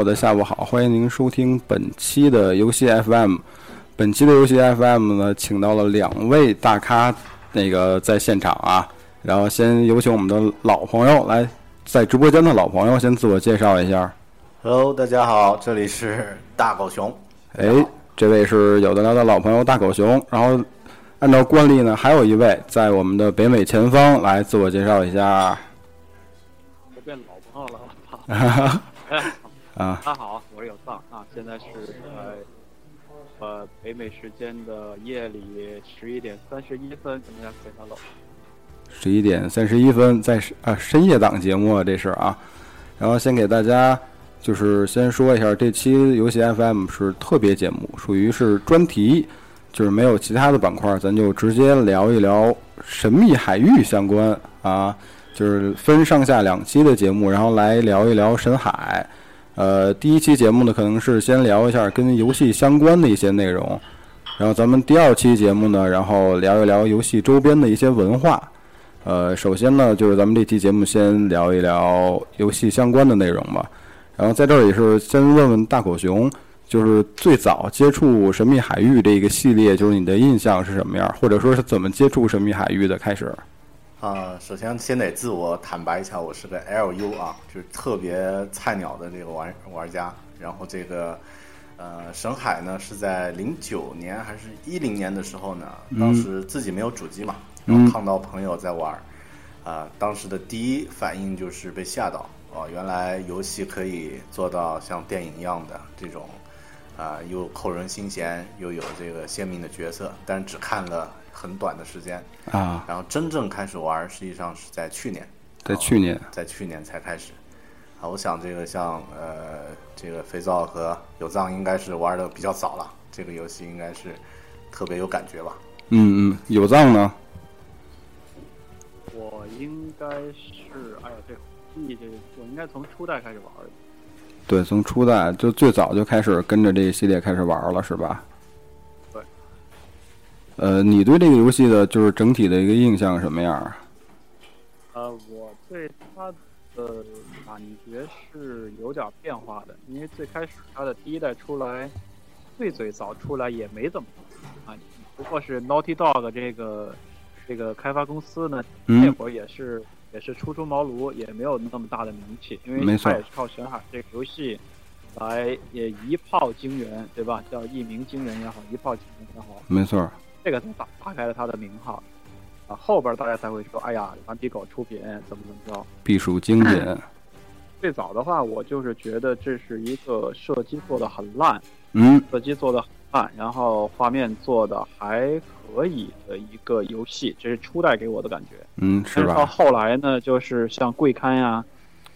们，周末的下午好！欢迎您收听本期的游戏 FM。本期的游戏 FM 呢，请到了两位大咖，那个在现场啊。然后先有请我们的老朋友来，在直播间的老朋友先自我介绍一下。Hello，大家好，这里是大狗熊。哎，这位是有的聊的老朋友大狗熊。然后按照惯例呢，还有一位在我们的北美前方来自我介绍一下。啊 啊！大家好，我是有藏啊。现在是呃呃北美时间的夜里十一点三十一分，跟大家 say hello。十一点三十一分，在啊深夜档节目啊，这是啊。然后先给大家就是先说一下，这期游戏 FM 是特别节目，属于是专题，就是没有其他的板块，咱就直接聊一聊神秘海域相关啊。就是分上下两期的节目，然后来聊一聊深海。呃，第一期节目呢，可能是先聊一下跟游戏相关的一些内容，然后咱们第二期节目呢，然后聊一聊游戏周边的一些文化。呃，首先呢，就是咱们这期节目先聊一聊游戏相关的内容吧。然后在这儿也是先问问大狗熊，就是最早接触《神秘海域》这个系列，就是你的印象是什么样，或者说是怎么接触《神秘海域》的开始？啊，首先先得自我坦白一下，我是个 LU 啊，就是特别菜鸟的这个玩玩家。然后这个呃，沈海呢是在零九年还是一零年的时候呢，当时自己没有主机嘛，然后看到朋友在玩，啊，当时的第一反应就是被吓到哦，原来游戏可以做到像电影一样的这种啊，又扣人心弦，又有这个鲜明的角色，但是只看了。很短的时间啊，然后真正开始玩，实际上是在去年，在去年，在去年才开始。啊，我想这个像呃，这个肥皂和有藏应该是玩的比较早了，这个游戏应该是特别有感觉吧？嗯嗯，有藏呢？我应该是，哎呀，对记忆这，我应该从初代开始玩的。对，从初代就最早就开始跟着这一系列开始玩了，是吧？呃，你对这个游戏的就是整体的一个印象什么样啊？呃，我对它的感觉是有点变化的，因为最开始它的第一代出来，最最早出来也没怎么啊，不过是 Naughty Dog 这个这个开发公司呢，那会儿也是也是初出茅庐，也没有那么大的名气，因为它也是靠《玄海》这个游戏来也一炮惊人，对吧？叫一鸣惊人也好，一炮惊人也好，没错。这个才打打开了他的名号，啊，后边大家才会说，哎呀，顽皮狗出品怎么怎么着，必属精品。最早的话，我就是觉得这是一个射击做的很烂，嗯，射击做的很烂，然后画面做的还可以的一个游戏，这是初代给我的感觉，嗯，是吧？到后来呢，就是像贵刊呀，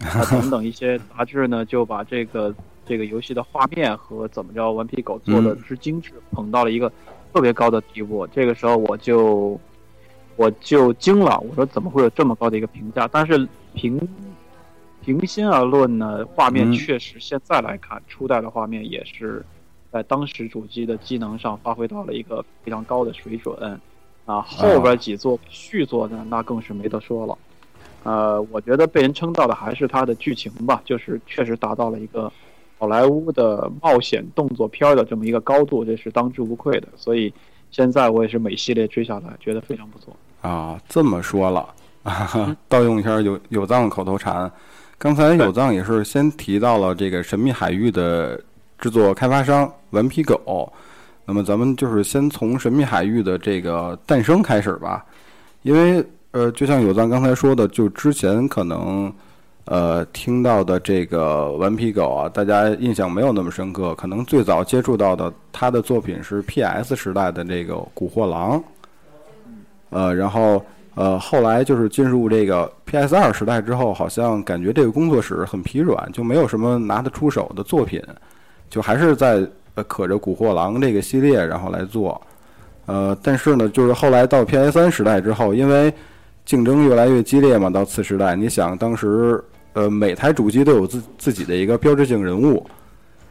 啊 等等一些杂志呢，就把这个这个游戏的画面和怎么着顽皮狗做的之精致捧到了一个。特别高的地步，这个时候我就我就惊了，我说怎么会有这么高的一个评价？但是平平心而论呢，画面确实现在来看，初代的画面也是在当时主机的机能上发挥到了一个非常高的水准啊。后边几座续作呢，那更是没得说了。呃，我觉得被人称道的还是它的剧情吧，就是确实达到了一个。好莱坞的冒险动作片的这么一个高度，这是当之无愧的。所以现在我也是每系列追下来，觉得非常不错啊。这么说了，盗用一下有有藏口头禅。刚才有藏也是先提到了这个《神秘海域》的制作开发商顽皮狗。那么咱们就是先从《神秘海域》的这个诞生开始吧，因为呃，就像有藏刚才说的，就之前可能。呃听到的这个顽皮狗啊，大家印象没有那么深刻，可能最早接触到的他的作品是 PS 时代的这个《古惑狼》，呃，然后呃后来就是进入这个 PS 二时代之后，好像感觉这个工作室很疲软，就没有什么拿得出手的作品，就还是在呃可着《古惑狼》这个系列然后来做。呃，但是呢，就是后来到 PS 三时代之后，因为竞争越来越激烈嘛，到次时代，你想当时呃每台主机都有自自己的一个标志性人物，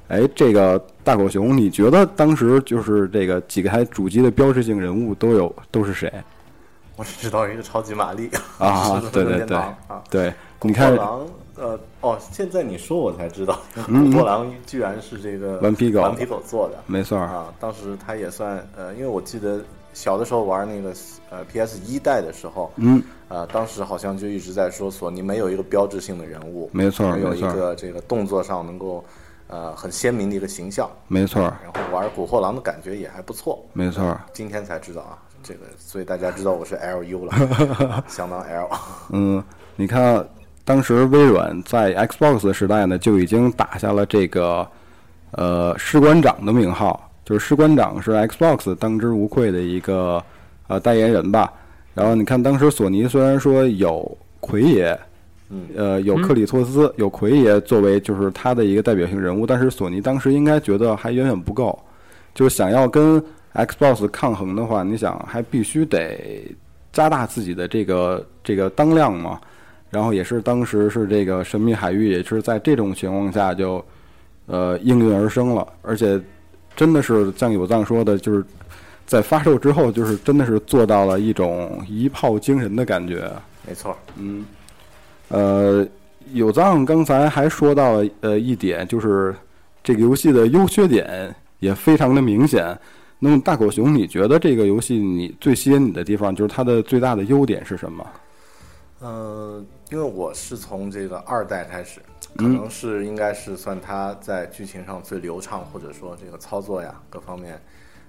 哎，这个大狗熊，你觉得当时就是这个几个台主机的标志性人物都有都是谁 我只知道一个超级玛丽啊？对对对啊，对，你看狼，呃，哦，现在你说我才知道，古嗯 惑狼居然是这个顽皮狗顽皮狗做的没错儿，啊。当时他也算呃，因为我记得小的时候玩那个呃 PS 一代的时候，嗯，呃，当时好像就一直在说索尼没有一个标志性的人物，没错儿没有一个这个动作上能够呃很鲜明的一个形象，没错儿，然后玩古惑狼的感觉也还不错。没错儿，今天才知道啊，这个，所以大家知道我是 LU 了，相当 L。嗯，你看，当时微软在 Xbox 的时代呢，就已经打下了这个呃士官长的名号，就是士官长是 Xbox 当之无愧的一个呃代言人吧。然后你看，当时索尼虽然说有奎爷，嗯，呃，有克里托斯，有奎爷作为就是他的一个代表性人物，但是索尼当时应该觉得还远远不够，就是想要跟 Xbox 抗衡的话，你想还必须得加大自己的这个这个当量嘛。然后也是当时是这个神秘海域，也是在这种情况下就呃应运而生了，而且真的是像有藏说的，就是在发售之后，就是真的是做到了一种一炮惊人的感觉。没错，嗯，呃，有藏刚才还说到了呃一点，就是这个游戏的优缺点也非常的明显。那么大狗熊，你觉得这个游戏你最吸引你的地方，就是它的最大的优点是什么？呃，因为我是从这个二代开始，可嗯能是应该是算它在剧情上最流畅，或者说这个操作呀各方面，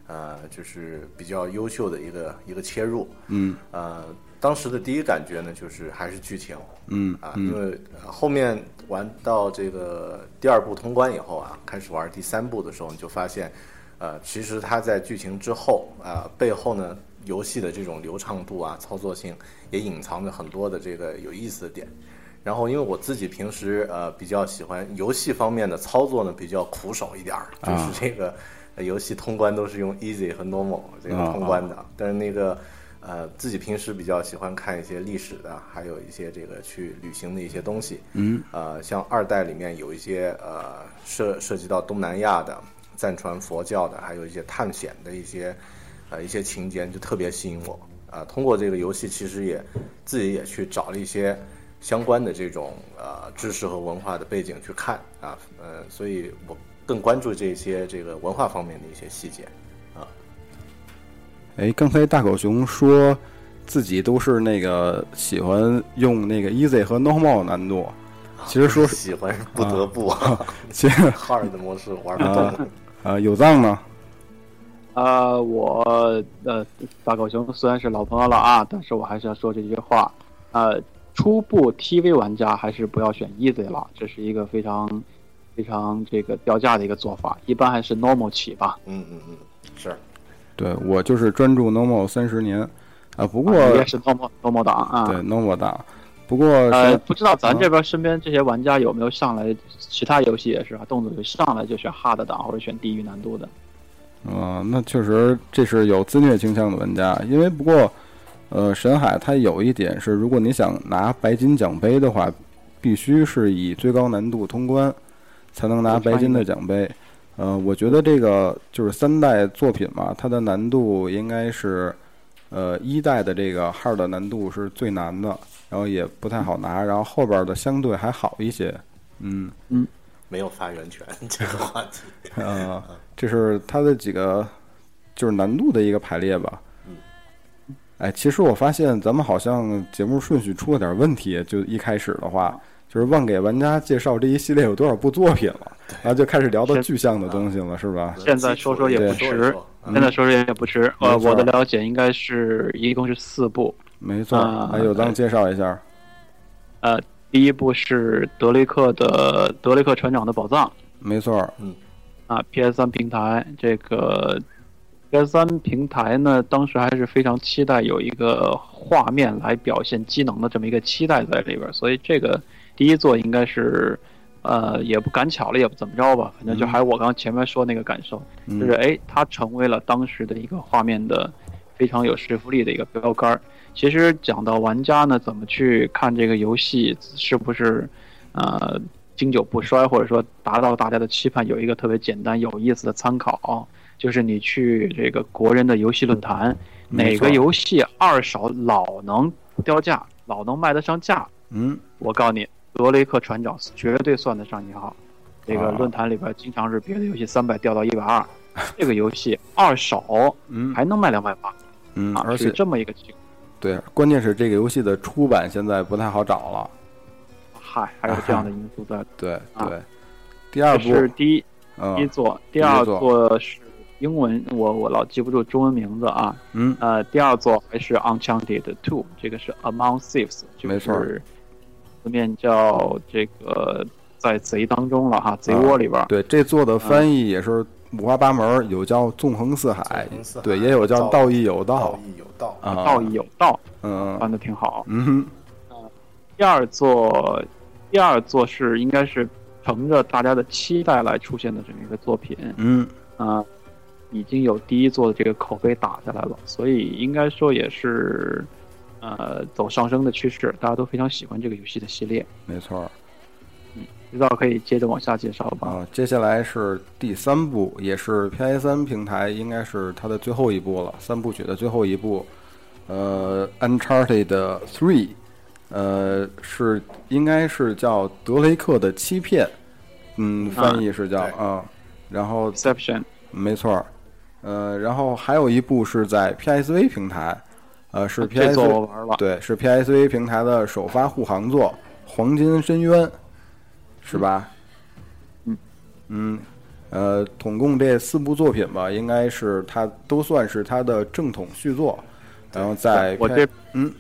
呃，就是比较优秀的一个一个切入。嗯呃，当时的第一感觉呢，就是还是剧情嗯啊，因为呃后面玩到这个第二部通关以后啊，开始玩第三部的时候，你就发现，呃，其实它在剧情之后啊、背后呢，游戏的这种流畅度啊、操作性也隐藏着很多的这个有意思的点。然后，因为我自己平时呃比较喜欢游戏方面的操作呢，比较苦手一点儿，就是啊这个、呃游戏通关都是用 easy 和 normal 这个啊通关的，但是那个呃自己平时比较喜欢看一些历史的，还有一些这个去旅行的一些东西。嗯呃，像二代里面有一些呃涉涉及到东南亚的藏传佛教的，还有一些探险的一些呃一些情节，就特别吸引我。啊、通过这个游戏，其实也自己也去找了一些相关的这种呃知识和文化的背景去看啊，呃，所以我更关注这些这个文化方面的一些细节啊。哎，刚才大狗熊说自己都是那个喜欢用那个 easy 和 normal 难度，其实说 喜欢是不得不，啊、其实 hard 的模式玩不动。啊有藏吗，呃，我呃大狗熊虽然是老朋友了啊，但是我还是要说这句话，呃，初步 TV 玩家还是不要选 Easy 了，这是一个非常非常这个掉价的一个做法，一般还是 Normal 起吧。嗯嗯嗯，是。对我就是专注 normal 三十年，啊，不过也是 Normal Normal 党啊。对 normal 档，不过呃，不知道咱这边身边这些玩家有没有上来，其他游戏也是啊，动作就上来就选 Hard 档或者选地狱难度的。啊、那确实这是有自虐倾向的玩家，因为不过，呃，沈海它有一点是，如果你想拿白金奖杯的话，必须是以最高难度通关，才能拿白金的奖杯。呃，我觉得这个就是三代作品嘛，它的难度应该是，呃，一代的这个 hard 难度是最难的，然后也不太好拿，然后后边的相对还好一些。嗯，没有发言权这个话题。呃，这是它的几个就是难度的一个排列吧。嗯。哎，其实我发现咱们好像节目顺序出了点问题，就一开始的话，就是忘给玩家介绍这一系列有多少部作品了，然后就开始聊到具象的东西了，是吧？现在说说也不迟现在说说也不迟。呃，我的了解应该是一共是四部。没错，啊来有藏介绍一下。呃第一部是德雷克的《德雷克船长的宝藏》没错嗯，啊，PS 三平台这个 PS 三平台呢，当时还是非常期待有一个画面来表现机能的这么一个期待在里边儿，所以这个第一座应该是。呃，也不赶巧了，也不怎么着吧，反正就还是我刚前面说那个感受，嗯就是哎，它成为了当时的一个画面的非常有说服力的一个标杆儿。其实讲到玩家呢，怎么去看这个游戏是不是呃经久不衰，或者说达到大家的期盼，有一个特别简单有意思的参考，就是你去这个国人的游戏论坛，哪个游戏二手老能掉价，老能卖得上价，嗯，我告诉你，德雷克船长绝对算得上一号。这个啊论坛里边经常是别的游戏三百掉到一百二，这个游戏二手嗯还能卖两百八嗯，啊，而且是这么一个情况。对，关键是这个游戏的出版现在不太好找了。嗨，还有这样的因素在。对啊对，第二部是第一第一嗯座，第二座座是英文，我我老记不住中文名字啊。嗯。呃，第二座还是 unchantedtwo 这个是 Among Thieves，就没错。是字面叫这个在贼当中了哈，贼窝里边儿。对，这座的翻译也是五花八门儿，有叫纵横四海四，海对，也有叫道义有道。道义有道。啊，道义有道，嗯翻的挺好。嗯哼。第二座，第二座是应该是乘着大家的期待来出现的这么一个作品。嗯，啊、已经有第一座的这个口碑打下来了，所以应该说也是，呃，走上升的趋势，大家都非常喜欢这个游戏的系列。没错嗯知道可以接着往下介绍吧？啊。接下来是第三部，也是 PS 三平台，应该是它的最后一部了，三部曲的最后一部，呃，《Uncharted Three》，呃，是应该是叫德雷克的欺骗，嗯，翻译是叫对啊，然后 Exception 没错儿，呃，然后还有一部是在 PSV 平台，呃，是 PSV 对，是 PSV 平台的首发护航作《黄金深渊》，是吧？嗯。嗯，呃，统共这四部作品吧，应该是它都算是它的正统续作，然后在我这嗯。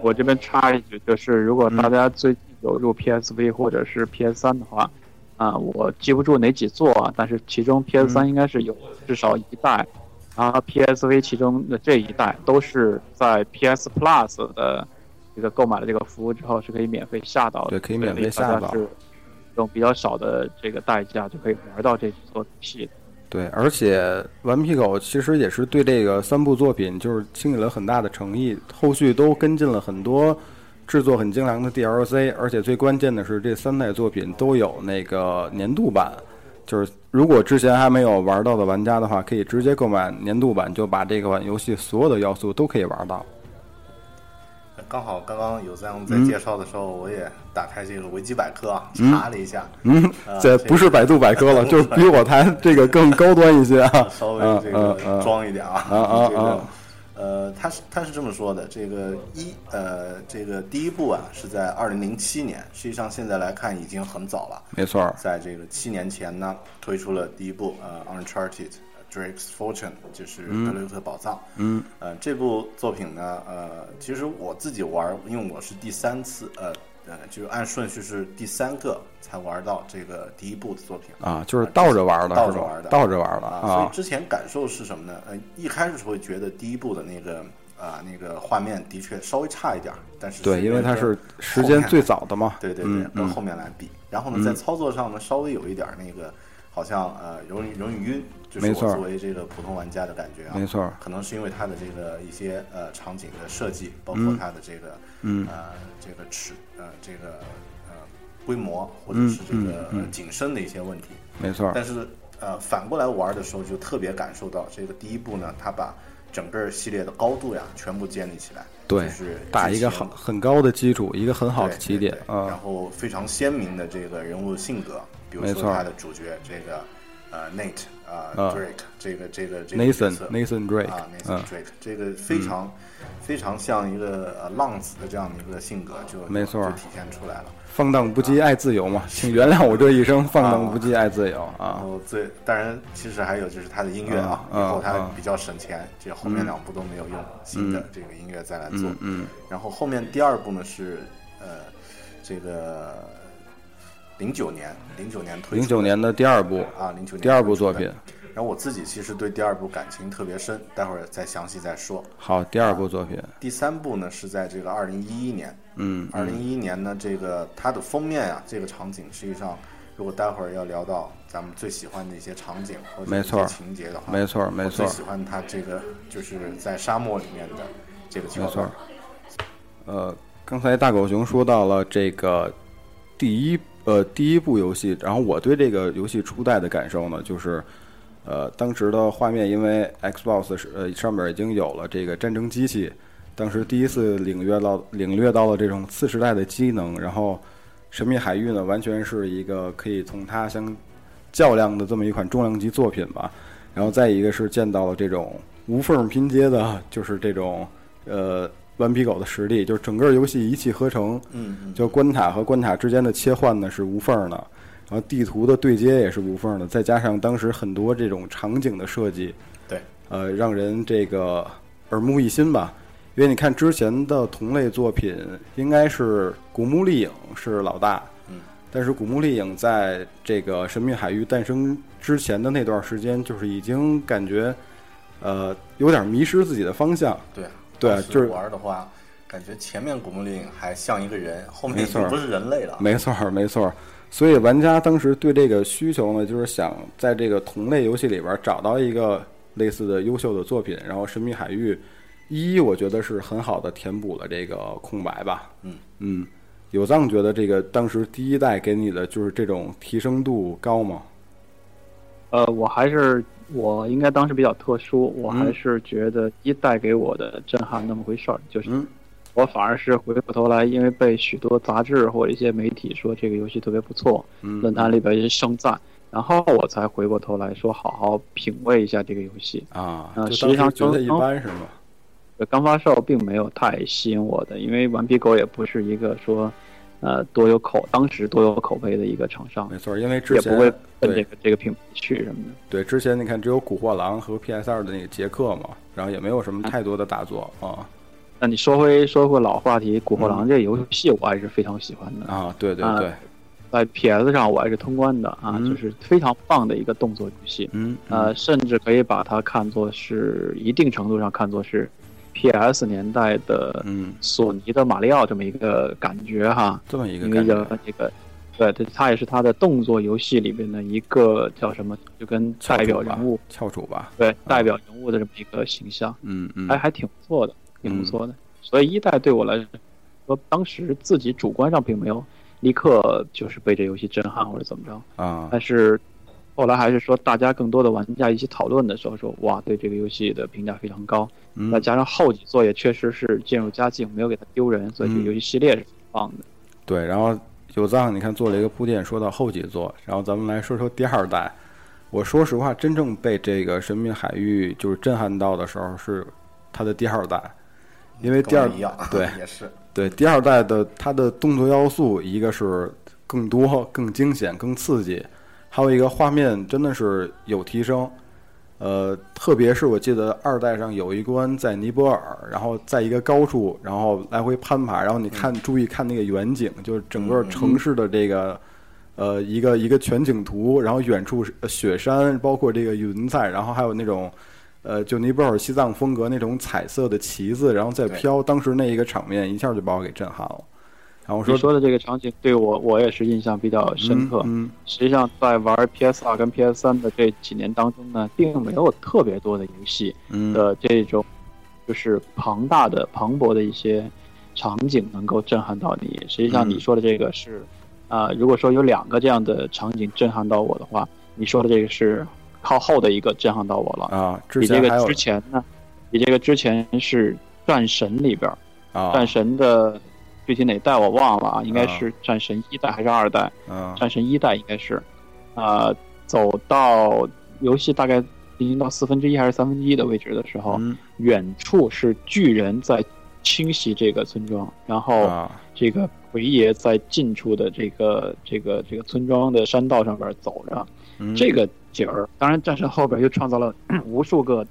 我这边插一句，就是如果大家最近有入 PSV 或者是 PS 三的话，啊、我记不住哪几座啊，但是其中 PS 三应该是有至少一代，然后 PSV 其中的这一代都是在 PS Plus 的这个购买了这个服务之后是可以免费下到的，对可以免费下到是用比较少的这个代价就可以玩到这几座游戏。对，而且顽皮狗其实也是对这个三部作品就是倾给了很大的诚意，后续都跟进了很多制作很精良的 DLC，而且最关键的是这三代作品都有那个年度版，就是如果之前还没有玩到的玩家的话，可以直接购买年度版，就把这款游戏所有的要素都可以玩到。刚好刚刚有在我们在嗯介绍的时候，我也打开这个维基百科啊，嗯查了一下，嗯，啊这不是百度百科了，就是比我台这个更高端一些啊。稍微嗯这个装一点啊，啊啊啊呃，他是他是这么说的，这个一呃，这个第一部啊是在二零零七年，实际上现在来看已经很早了，没错，在这个七年前呢推出了第一部呃《Uncharted Drake's Fortune》，就是德雷克宝藏。嗯，呃，这部作品呢，呃，其实我自己玩儿，因为我是第三次，呃呃，就是按顺序是第三个才玩到这个第一部的作品。啊，就是倒着玩的，倒着玩的倒着玩的啊，所以啊。之前感受是什么呢？呃，一开始会觉得第一部的那个啊、那个画面的确稍微差一点儿，但是对，因为它是时间最早的嘛。对对对，嗯跟嗯后面来比，然后呢，在操作上呢，稍微有一点儿那个，好像呃容易容易晕，就是我作为这个普通玩家的感觉啊，没错可能是因为它的这个一些呃场景的设计，包括它的这个嗯呃这个尺呃这个呃规模或者嗯是这个景深的一些问题，没错。儿，但是呃，反过来玩的时候，就特别感受到这个第一部呢，它把整个系列的高度呀全部建立起来，对就是打一个很很高的基础，一个很好的起点对。对然啊。后非常鲜明的这个人物性格，比如说他的主角这个呃 Nate 啊、啊 Drake 这个这个这个 Nathan Nathan Drake，啊 Nathan 嗯。Drake 这个非常、非常像一个呃浪子的这样的一个性格，就没错就体现出来了。放荡不羁爱自由嘛，请原谅我这一生放荡不羁爱自由然啊。后最当然，其实还有就是他的音乐啊，嗯以后他嗯比较省钱，这后面两部都没有用新的这个音乐再来做。嗯嗯然后后面第二部呢是呃，这个零九年零九年推零九年的第二部啊，零九年第二部作品。然后我自己其实对第二部感情特别深，待会儿再详细再说。好，第二部作品，第三部呢是在这个二零一一年，嗯，二零一一年呢，这个它的封面啊，这个场景实际上，如果待会儿要聊到咱们最喜欢的一些场景或者情节的话，没错没错我最喜欢它这个就是在沙漠里面的这个桥没错段。。呃，刚才大狗熊说到了这个第一呃第一部游戏，然后我对这个游戏初代的感受呢，就是呃当时的画面，因为 Xbox 是呃上面已经有了这个战争机器，当时第一次领略到领略到了这种次时代的机能，然后《神秘海域》呢，完全是一个可以同它相较量的这么一款重量级作品吧。然后再一个是见到了这种无缝拼接的，就是这种呃顽皮狗的实力，就是整个游戏一气呵成，嗯嗯，就关卡和关卡之间的切换呢是无缝的，然后地图的对接也是无缝的，再加上当时很多这种场景的设计，对，呃，让人这个耳目一新吧。因为你看之前的同类作品，应该是《古墓丽影》是老大，嗯，但是《古墓丽影》在这个《神秘海域》诞生之前的那段时间，就是已经感觉，呃，有点迷失自己的方向。对对就是玩的话，感觉前面古墓丽影还像一个人，后面没错已经不是人类了。没错儿，没错儿。所以玩家当时对这个需求呢，就是想在这个同类游戏里边找到一个类似的优秀的作品，然后《神秘海域》一，我觉得是很好的填补了这个空白吧。嗯嗯，有藏觉得这个当时第一代给你的就是这种提升度高吗？呃，我还是我应该当时比较特殊，我还嗯是觉得一代给我的震撼那么回事儿，就是嗯我反而是回过头来，因为被许多杂志或者一些媒体说这个游戏特别不错，嗯，论坛里边一些盛赞，然后我才回过头来说好好品味一下这个游戏。啊，呃就实际上觉得一刚般是吗？呃刚发售并没有太吸引我的，因为顽皮狗也不是一个说，呃，多有口当时多有口碑的一个厂商，没错，因为之前也不会奔这个这个品牌去什么的。对之前你看只有古惑狼和 PS 二的那个杰克嘛，然后也没有什么太多的大作啊那你说回说回老话题，《古惑狼》这个游戏我还是非常喜欢的，啊，对对啊对，在 PS 上我还是通关的啊，嗯。就是非常棒的一个动作游戏，嗯呃，甚至可以把它看作是一定程度上看作是 PS 年代的嗯，索尼的马里奥这么一个感觉哈，这么一个因为感觉这这个。对，对，它也是它的动作游戏里边的一个叫什么，就跟代表人物，翘楚吧，对代表人物的这么一个形象，嗯嗯，还还挺不错的，挺不错的。所以一代对我来说，当时自己主观上并没有立刻就是被这游戏震撼或者怎么着，啊，但是后来还是说大家更多的玩家一起讨论的时候说，哇，对这个游戏的评价非常高。嗯再加上后几作也确实是渐入佳境，没有给它丢人，所以这个嗯游戏系列是很棒的。对，然后有藏你看做了一个铺垫，说到后几座，然后咱们来说说第二代。我说实话，真正被这个《神秘海域》就是震撼到的时候是它的第二代，因为第二对 也是，对第二代的它的动作要素，一个是更多、更惊险、更刺激，还有一个画面真的是有提升。呃，特别是我记得二代上有一关在尼泊尔，然后在一个高处，然后来回攀爬，然后你看、注意看那个远景，就是整个城市的这个、呃一个一个全景图，然后远处是呃雪山，包括这个云彩，然后还有那种呃就尼泊尔西藏风格那种彩色的旗子，然后再飘，当时那一个场面一下就把我给震撼了。然后我说你说的这个场景对我我也是印象比较深刻。嗯实际上，在玩 PS 二跟 PS 三的这几年当中呢，并没有特别多的游戏嗯的这种就是庞大的、磅礴的一些场景能够震撼到你。实际上，嗯你说的这个是，啊、如果说有两个这样的场景震撼到我的话，你说的这个是靠后的一个震撼到我了。啊，之比这个之前呢，比这个之前是战神里边儿，啊，战神的具体哪代我忘了啊，应该是战神一代还是二代？嗯战神一代应该是，啊、走到游戏大概进行到四分之一还是三分之一的位置的时候，嗯远处是巨人在清洗这个村庄，然后啊这个奎爷在近处的这个这个这个村庄的山道上边走着，嗯这个景儿，当然战神后边又创造了 无数个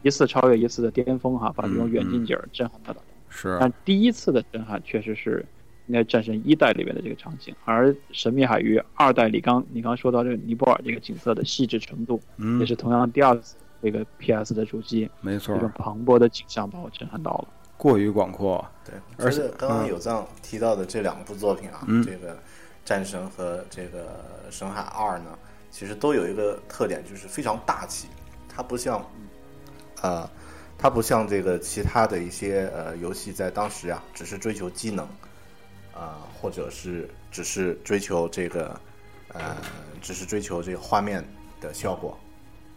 一次超越一次的巅峰哈，把这种远近景儿震撼到了。是但第一次的震撼确实是应该战神一代里面的这个场景，而神秘海域二代里刚你刚说到这个尼泊尔这个景色的细致程度，嗯也，是同样第二次这个 PS 的主机没错这，种磅礴的景象把我震撼到了。过于广阔。对，而且刚刚嗯有藏提到的这两部作品啊，嗯这个《战神》和这个《神海二》呢，其实都有一个特点，就是非常大气。它不像，呃，它不像这个其他的一些呃游戏，在当时啊，只是追求机能，啊、或者是只是追求这个，呃，只是追求这个画面的效果，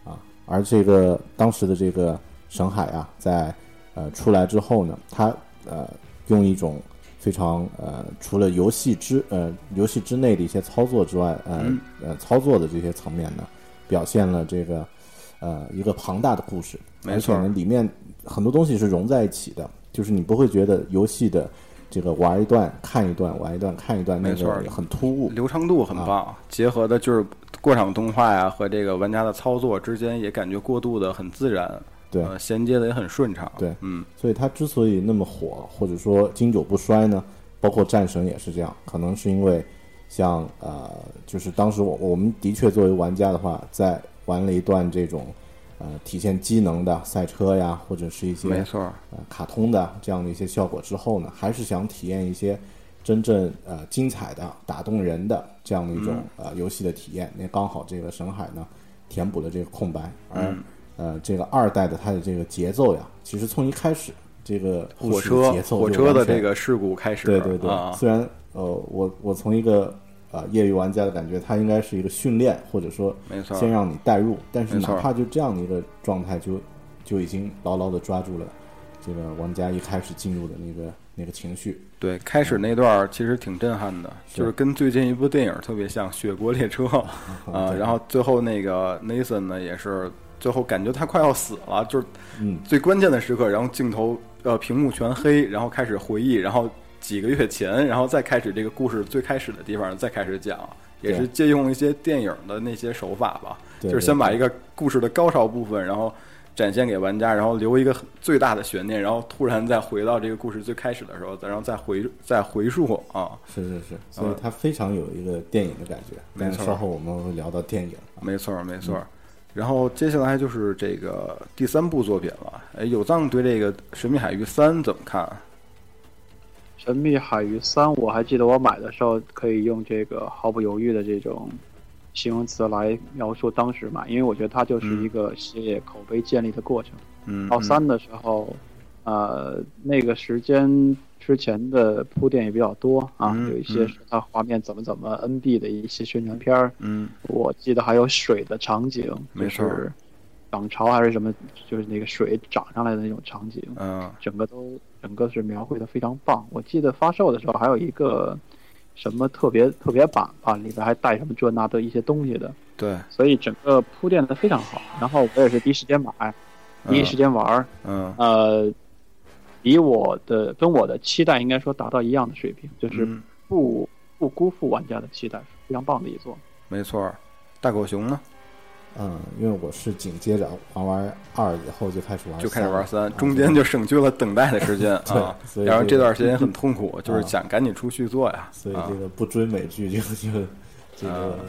啊，而这个当时的这个神海啊，在呃出来之后呢，它呃用一种非常呃除了游戏之呃游戏之内的一些操作之外，呃、嗯。呃操作的这些层面呢，表现了这个呃一个庞大的故事，没错而且呢里面很多东西是融在一起的，就是你不会觉得游戏的这个玩一段看一段，玩一段看一段，那没错个很突兀，流畅度很棒，结合的就是过场动画呀和这个玩家的操作之间也感觉过渡的很自然，对呃，衔接的也很顺畅。对嗯，所以它之所以那么火，或者说经久不衰呢，包括战神也是这样，可能是因为像呃，就是当时我我们的确作为玩家的话，在玩了一段这种呃体现机能的赛车呀，或者是一些没错，呃卡通的这样的一些效果之后呢，还是想体验一些真正呃精彩的、打动人的这样的一种、呃游戏的体验。那刚好这个神海呢，填补了这个空白，而、嗯呃这个二代的它的这个节奏呀，其实从一开始这个火车节奏火车的这个事故开始，对对对，啊，虽然呃我我从一个呃业余玩家的感觉，它应该是一个训练，或者说没错，先让你带入，但是哪怕就这样的一个状态就，就已经牢牢的抓住了这个玩家一开始进入的那个那个情绪。对，开始那段儿其实挺震撼的，就是跟最近一部电影特别像《雪国列车》啊，然后最后那个 Nathan 呢也是最后感觉他快要死了，就是嗯，最关键的时刻，然后镜头呃屏幕全黑，然后开始回忆，然后几个月前，然后再开始这个故事最开始的地方再开始讲，也是借用一些电影的那些手法吧，就是先把一个故事的高潮部分，然后展现给玩家，然后留一个最大的悬念，然后突然再回到这个故事最开始的时候，再然后再回再回溯啊，是是是，所以它非常有一个电影的感觉。但是没错。稍后我们会聊到电影啊。没错儿没错。儿。然后接下来就是这个第三部作品了，哎，有藏对这个《神秘海域三》怎么看？神秘海域三，我还记得我买的时候可以用这个毫不犹豫的这种形容词来描述当时买，因为我觉得它就是一个系列口碑建立的过程。嗯，嗯到三的时候，呃，那个时间之前的铺垫也比较多啊，嗯有一些嗯。是它画面怎么怎么 NB 的一些宣传片儿，嗯，我记得还有水的场景，没是涨潮还是什么，就是那个水涨上来的那种场景，嗯。整个都整个是描绘的非常棒。我记得发售的时候还有一个什么特别特别版吧，里边还带什么这那的一些东西的，对，所以整个铺垫的非常好。然后我也是第一时间买，第一时间玩儿，嗯。呃，比我的跟我的期待应该说达到一样的水平，就是嗯，不不辜负玩家的期待，非常棒的一座。没错儿。大狗熊呢，嗯，因为我是紧接着玩完二以后就开始玩，就开始玩三，啊中间就省去了等待的时间 对啊。然后所以这段时间很痛苦，就是啊想赶紧出续作呀。啊所以这个不追美剧就就这个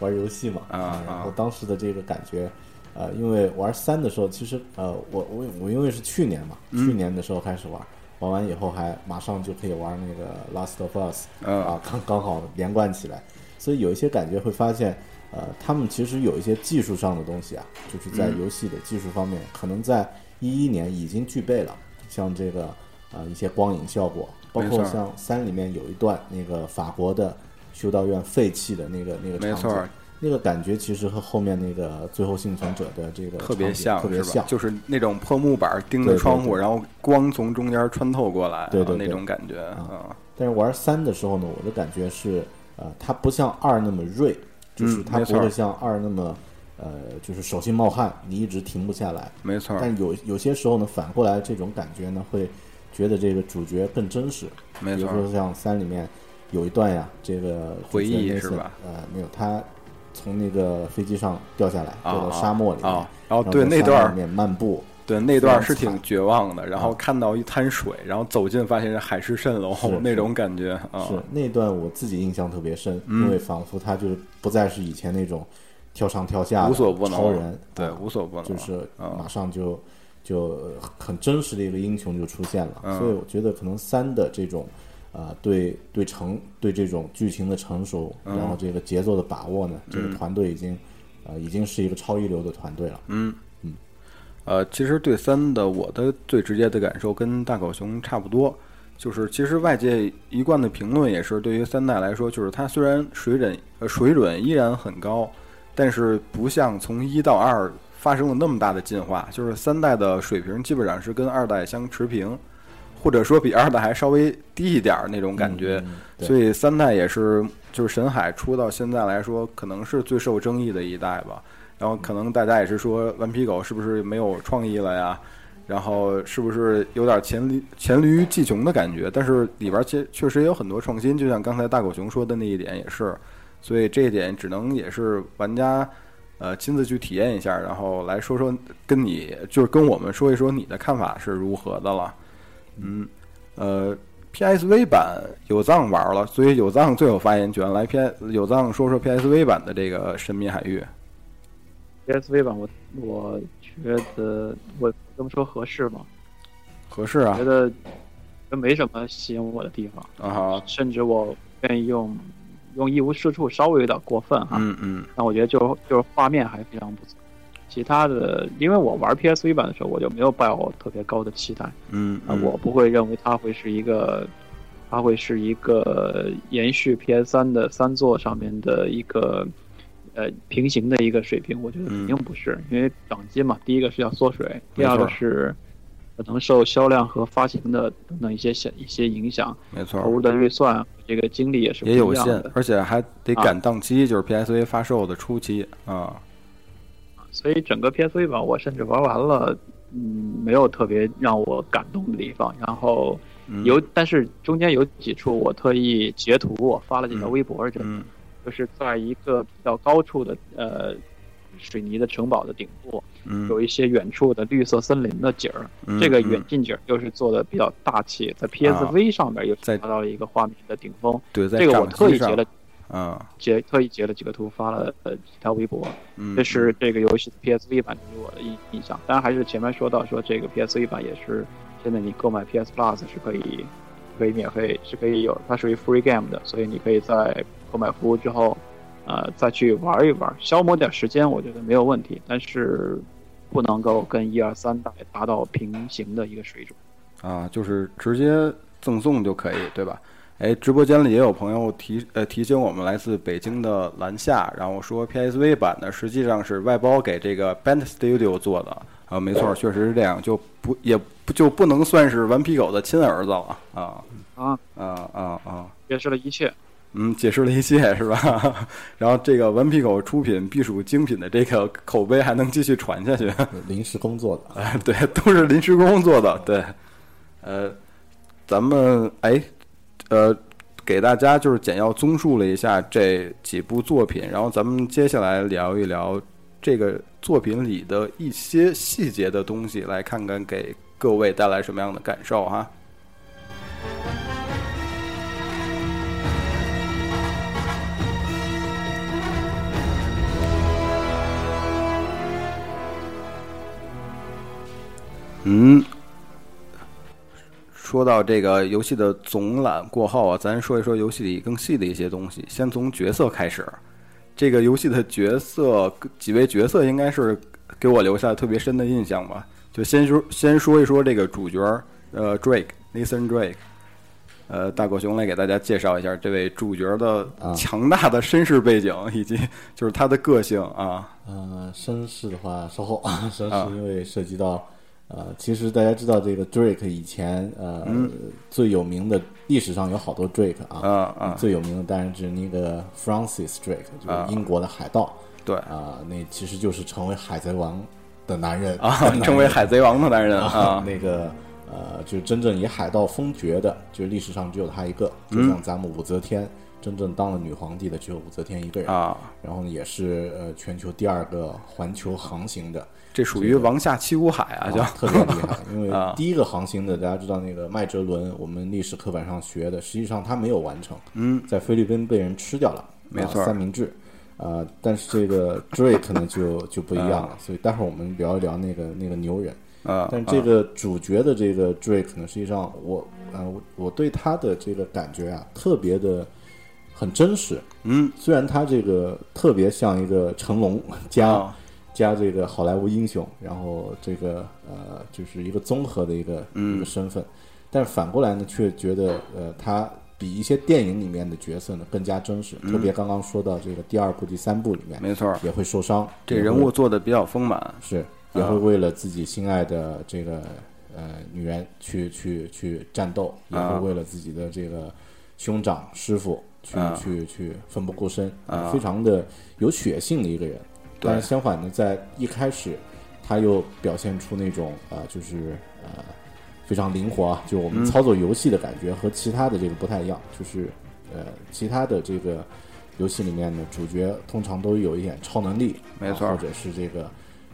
玩游戏嘛啊然后啊当时的这个感觉，呃，因为玩三的时候，其实呃，我我我因为是去年嘛，嗯。去年的时候开始玩，玩完以后还马上就可以玩那个 Last of Us 嗯。啊，刚刚好连贯起来，所以有一些感觉会发现。呃，他们其实有一些技术上的东西啊，就是在嗯。游戏的技术方面，可能在一一年已经具备了，像这个呃一些光影效果，包括像三里面有一段那个法国的修道院废弃的那个那个场景那个感觉其实和后面那个最后幸存者的这个特别像，特别像？，就是那种破木板钉对对着窗户，对然后光从中间穿透过来，对对对啊那种感觉啊。但是玩三的时候呢，我的感觉是，呃，它不像二那么锐，就是它不会像二那么，呃，就是手心冒汗，你一直停不下来。没错儿，但有有些时候呢，反过来这种感觉呢，会觉得这个主角更真实。没错，比如说像三里面有一段呀，这个回忆是吧？呃，没有，他从那个飞机上掉下来，啊掉到沙漠里面，啊，然后然后对那段儿面漫步，对，那段是挺绝望的。然后看到一滩水，然后走近发现是海市蜃楼那种感觉啊。是那段我自己印象特别深，嗯因为仿佛他就是不再是以前那种跳上跳下的无所不能超人，对啊，无所不能，就是啊马上就就很真实的一个英雄就出现了。嗯所以我觉得可能三的这种啊、对对成对这种剧情的成熟，嗯然后这个节奏的把握呢，这个团队已经呃已经是一个超一流的团队了。嗯呃，其实对三的我的最直接的感受跟大狗熊差不多，就是其实外界一贯的评论也是对于三代来说，就是它虽然水准呃水准依然很高，但是不像从一到二发生了那么大的进化，就是三代的水平基本上是跟二代相持平，或者说比二代还稍微低一点儿那种感觉。所以三代也是，就是神海出到现在来说，可能是最受争议的一代吧。然后可能大家也是说，顽皮狗是不是没有创意了呀？然后是不是有点黔驴黔驴技穷的感觉？但是里边确确实也有很多创新，就像刚才大狗熊说的那一点也是。所以这一点只能也是玩家呃亲自去体验一下，然后来说说跟你就是跟我们说一说你的看法是如何的了。嗯，呃，PSV 版有藏玩了，所以有藏最有发言权。来 P 有藏说说 PSV 版的这个神秘海域。PSV 版我我觉得我这么说合适吗？合适啊觉得这没什么吸引我的地方，啊哈，甚至我愿意用用一无是处稍微有点过分哈。嗯嗯但我觉得就就是画面还非常不错。其他的，因为我玩 PSV 版的时候，我就没有抱特别高的期待。啊、嗯。啊，我不会认为它会是一个，它会是一个延续 PS 三的三座上面的一个呃平行的一个水平，我觉得肯定不是，因为掌机嘛，第一个是要缩水，第二个是可能受销量和发行的等等一些小一些影响，没错。投，入的预算这个精力也是不也有限的，，而且还得赶档期，就是 PSV 发售的初期啊。所以整个 PSV 版我甚至玩完了，嗯，没有特别让我感动的地方。然后嗯有，但是中间有几处我特意截图，我发了几条微博，就嗯就是在一个比较高处的呃水泥的城堡的顶部，嗯有一些远处的绿色森林的景儿。嗯，这个嗯远近景儿又是做的比较大气，在 PSV 上面又达到了一个画面的顶峰。对，在这个我特意截了啊，截特意截了几个图，发了呃几条微博。嗯，这是这个游戏的 PSV 版给我的印印象。当然，还是前面说到说这个 PSV 版也是现在你购买 PS Plus 是可以可以免费，是可以有它属于 free game 的，所以你可以在购买服务之后，呃，再去玩一玩，消磨点时间，我觉得没有问题。但是不能够跟一二三代达到平行的一个水准。啊，就是直接赠送就可以，对吧？哎，直播间里也有朋友提呃提醒我们，来自北京的蓝夏，然后说 PSV 版的实际上是外包给这个 Band Studio 做的啊，没错，确实是这样，就不也不就不能算是顽皮狗的亲儿子了啊啊啊啊啊！解释了一切，嗯，解释了一切是吧？然后这个顽皮狗出品必属精品的这个口碑还能继续传下去。临时工作的，哎，对，都是临时工做的。对，呃，咱们哎，呃，给大家就是简要综述了一下这几部作品，然后咱们接下来聊一聊这个作品里的一些细节的东西，来看看给各位带来什么样的感受哈。嗯，说到这个游戏的总览过后啊，咱说一说游戏里更细的一些东西。先从角色开始，这个游戏的角色几位角色应该是给我留下特别深的印象吧。就先说先说一说这个主角，呃，Drake，Nathan Drake。呃，大狗熊来给大家介绍一下这位主角的啊强大的身世背景，以及就是他的个性啊。呃，身世的话稍后啊，身啊世因为涉及到呃，其实大家知道这个 Drake 以前呃、嗯。最有名的历史上有好多 Drake 啊，啊啊。最有名的当然是那个 Francis Drake，就啊。是英国的海盗对。啊、那其实就是成为海贼王的男人啊，人 成为海贼王的男人啊啊，那个呃，就是真正以海盗封爵的，就是历史上只有他一个，就嗯。像咱们武则天真正当了女皇帝的只有武则天一个人，啊，然后呢也是呃全球第二个环球航行的，这属于王下七武海啊，叫啊，特别厉害。因为啊第一个航行的，大家知道那个麦哲伦，我们历史课本上学的，实际上他没有完成，嗯，在菲律宾被人吃掉了，没错啊三明治。啊、但是这个 Drake 呢就就不一样了，所以待会儿我们聊一聊那个那个牛人。啊，但这个主角的这个 Drake 呢，实际上我呃我我对他的这个感觉啊，特别的很真实。嗯，虽然他这个特别像一个成龙加、啊。加这个好莱坞英雄，然后这个呃就是一个综合的一个、嗯。一个身份，但是反过来呢，却觉得呃他比一些电影里面的角色呢更加真实。特别刚刚说到这个第二部、第三部里面，嗯没错，也会受伤，这人物做的比较丰满，是也会为了自己心爱的这个呃女人去去去战斗，也啊。会为了自己的这个兄长师傅去、啊。去去奋不顾身，啊。非常的有血性的一个人。对但是相反呢，在一开始他又表现出那种啊、呃就是呃非常灵活啊，就我们嗯。操作游戏的感觉和其他的这个不太一样，就是呃其他的这个游戏里面呢，主角通常都有一点超能力，没错啊或者是这个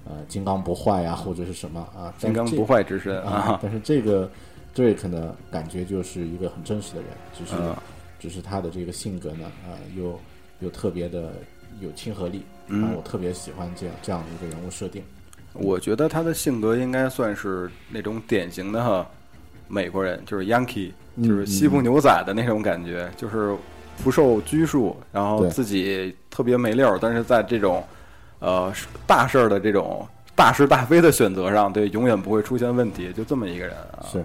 呃金刚不坏呀，或者是什么啊，金刚不坏之身啊啊，，但是这个 Drake 呢，感觉就是一个很真实的人，就是、嗯只是他的这个性格呢，啊、又又特别的有亲和力，嗯然后我特别喜欢这样这样的一个人物设定。我觉得他的性格应该算是那种典型的哈美国人，就是 Yankee，嗯就是西部牛仔的那种感觉，就是不受拘束，然后自己特别没溜儿，但是在这种呃大事儿的这种大是大非的选择上，对，永远不会出现问题，就这么一个人啊。是，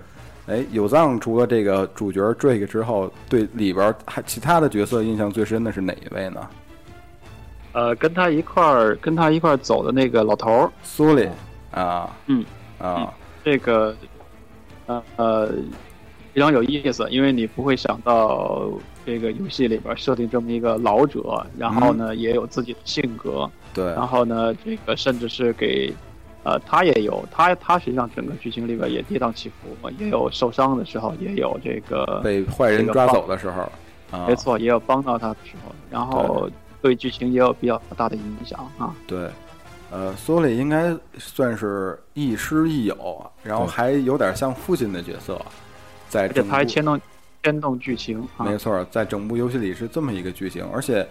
哎，有藏除了这个主角 Drake 之后，对里边儿还其他的角色印象最深的是哪一位呢？呃，跟他一块儿跟他一块儿走的那个老头儿，苏里。啊，嗯。啊，这个呃呃非常有意思，因为你不会想到这个游戏里边设定这么一个老者，然后呢、也有自己的性格，对，然后呢这个甚至是给呃他也有他他实际上整个剧情里边也跌宕起伏，也有受伤的时候，也有这个被坏人抓走的时候，啊，没错，也有帮到他的时候，然后对剧情也有比较大的影响啊。对，呃，索里应该算是亦师亦友，然后还有点像父亲的角色，在而且整部他还牵动牵动剧情啊。没错，在整部游戏里是这么一个剧情，而且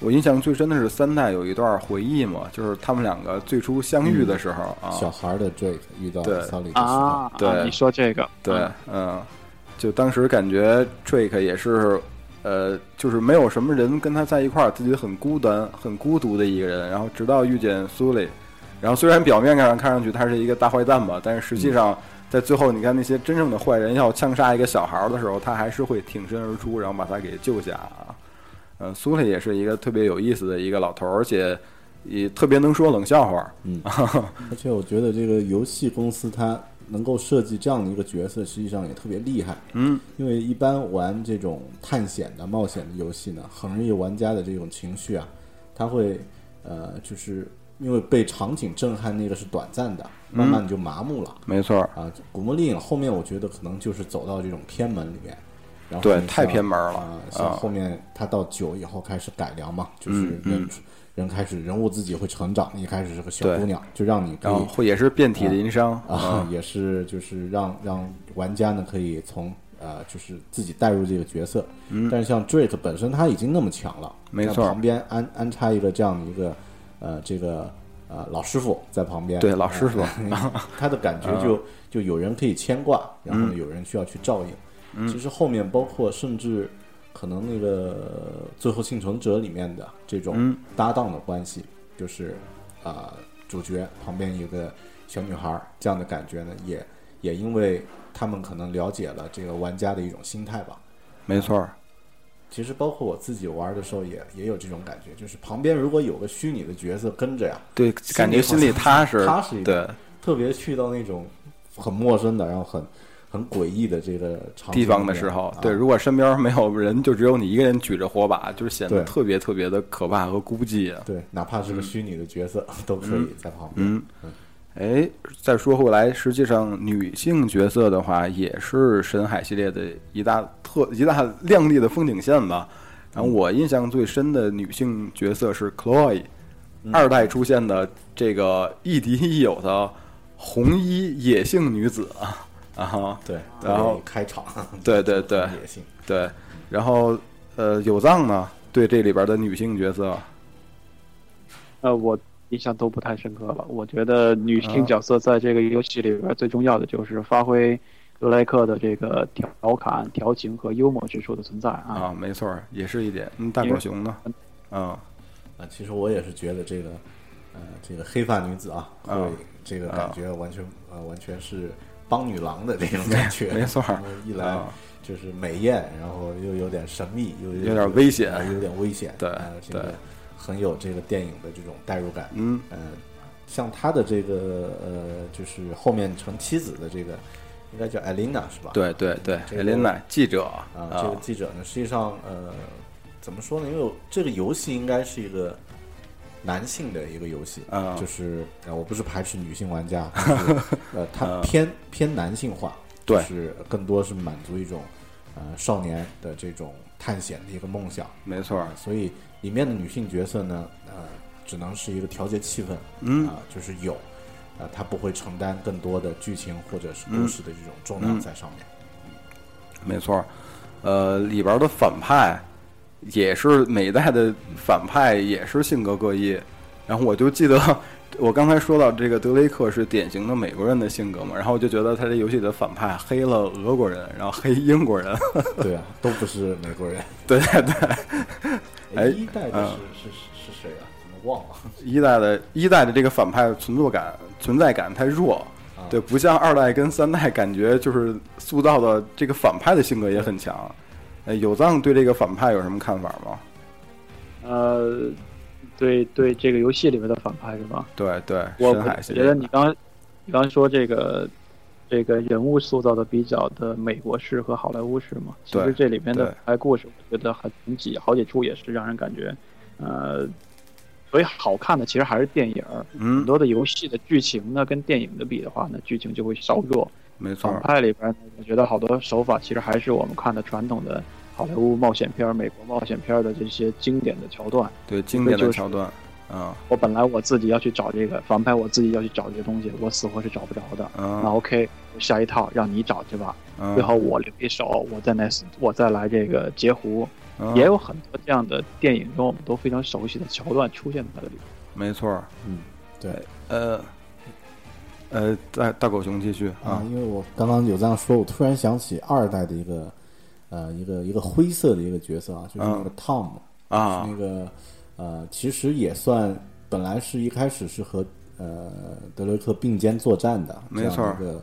我印象最深的是三代有一段回忆嘛，就是他们两个最初相遇的时候啊，小孩儿的 Drake 遇到对。Sully 的时候，啊，对。啊你说这个对啊，嗯，就当时感觉 Drake 也是，呃，就是没有什么人跟他在一块儿，自己很孤单、很孤独的一个人。然后直到遇见苏里，然后虽然表面上看上去他是一个大坏蛋吧，但是实际上在最后，你看那些真正的坏人要枪杀一个小孩儿的时候，他还是会挺身而出，然后把他给救下啊。嗯，苏里也是一个特别有意思的一个老头儿，而且也特别能说冷笑话。嗯，而且我觉得这个游戏公司它能够设计这样的一个角色，实际上也特别厉害。嗯，因为一般玩这种探险的、冒险的游戏呢，很容易玩家的这种情绪啊，他会呃，就是因为被场景震撼，那个是短暂的，慢慢就麻木了。没错，啊，古墓丽影后面我觉得可能就是走到这种偏门里面，然后对太偏门了像后面他到九以后开始改良嘛，就是嗯人、嗯。人开始人物自己会成长，一开始是个小姑娘，就让你可以然后会也是遍体鳞伤啊，也是就是让让玩家呢可以从呃就是自己带入这个角色，嗯。但是像 Drake 本身他已经那么强了，没错那旁边安安插一个这样的一个呃这个呃老师傅在旁边，对老师傅呃 他的感觉就就有人可以牵挂，然后呢嗯。有人需要去照应，其实后面包括甚至可能那个最后幸存者里面的这种嗯。搭档的关系，就是啊、主角旁边有个小女孩儿这样的感觉呢，也也因为他们可能了解了这个玩家的一种心态吧。没错，其实包括我自己玩的时候也也有这种感觉，就是旁边如果有个虚拟的角色跟着呀，对，感觉心里踏实，踏实一点对，特别去到那种很陌生的，然后很很诡异的这个场地方的时候，啊对，如果身边没有人，就只有你一个人举着火把，就是显得特别特别的可怕和孤寂啊。对，哪怕是个虚拟的角色、都可以在旁边。嗯，哎，再说回来，实际上女性角色的话，也是深海系列的一大特一大亮丽的风景线吧。然后我印象最深的女性角色是 Chloe，、二代出现的这个亦敌亦友的红衣野性女子啊，然后对，然后开场，对对对也行。对，然后呃有藏呢对这里边的女性角色，呃，我印象都不太深刻了。我觉得女性角色在这个游戏里边最重要的就是发挥德莱克的这个调侃、调情和幽默之处的存在啊。啊，没错，也是一点。嗯，大狗熊呢？嗯啊，其实我也是觉得这个，呃，这个黑发女子啊，会啊这个感觉完全呃完全是帮女郎的那种感觉，没错一来啊就是美艳，然后又有点神秘，又有点危险啊有点危险，对对很有这个电影的这种代入感。嗯呃，像他的这个呃，就是后面成妻子的这个，应该叫艾琳娜是吧？对对对，这个艾琳娜记者啊，啊这个记者呢，实际上呃，怎么说呢？因为这个游戏应该是一个男性的一个游戏，啊。就是呃，我不是排斥女性玩家，呃，它偏偏男性化，啊对。就是更多是满足一种呃少年的这种探险的一个梦想，没错。所以里面的女性角色呢，呃，只能是一个调节气氛，嗯。啊、就是有，啊、她不会承担更多的剧情或者是嗯。故事的这种重量在上面。没错。儿。呃，里边的反派也是每一代的反派也是性格各异。然后我就记得 我刚才说到这个德雷克是典型的美国人的性格嘛，然后我就觉得他这游戏的反派黑了俄国人，然后黑英国人，对啊，都不是美国人。对对对。哎一代的嗯是、是是谁啊？怎么忘了？一代的一代的这个反派存在感存在感太弱，啊对，不像二代跟三代，感觉就是塑造的这个反派的性格也很强。呃，有藏对这个反派有什么看法吗？呃，对对，这个游戏里面的反派是吧？对对，我觉得你刚你刚说这个这个人物塑造的比较的美国式和好莱坞式嘛，其实这里面的拍故事，我觉得很几好几处也是让人感觉，呃，所以好看的其实还是电影儿。很嗯，多的游戏的剧情呢，跟电影的比的话呢，剧情就会稍弱。没错反，派里边，我觉得好多手法其实还是我们看的传统的好莱坞冒险片、美国冒险片的这些经典的桥段。对经典的就是桥段，啊我本来我自己要去找这个反派，我自己要去找这些东西，我死活是找不着的。那嗯 OK，下一套让你找去吧。嗯，最后我留一手，我再来我再来这个截胡。嗯也有很多这样的电影中我们都非常熟悉的桥段出现在这里。没错，嗯，对呃呃，大大狗熊继续啊啊，，因为我刚刚有这样说，我突然想起二代的一个呃一个一个灰色的一个角色啊，就是那个 Tom，、啊。是那个呃其实也算本来是一开始是和呃德雷克并肩作战的这样没错一个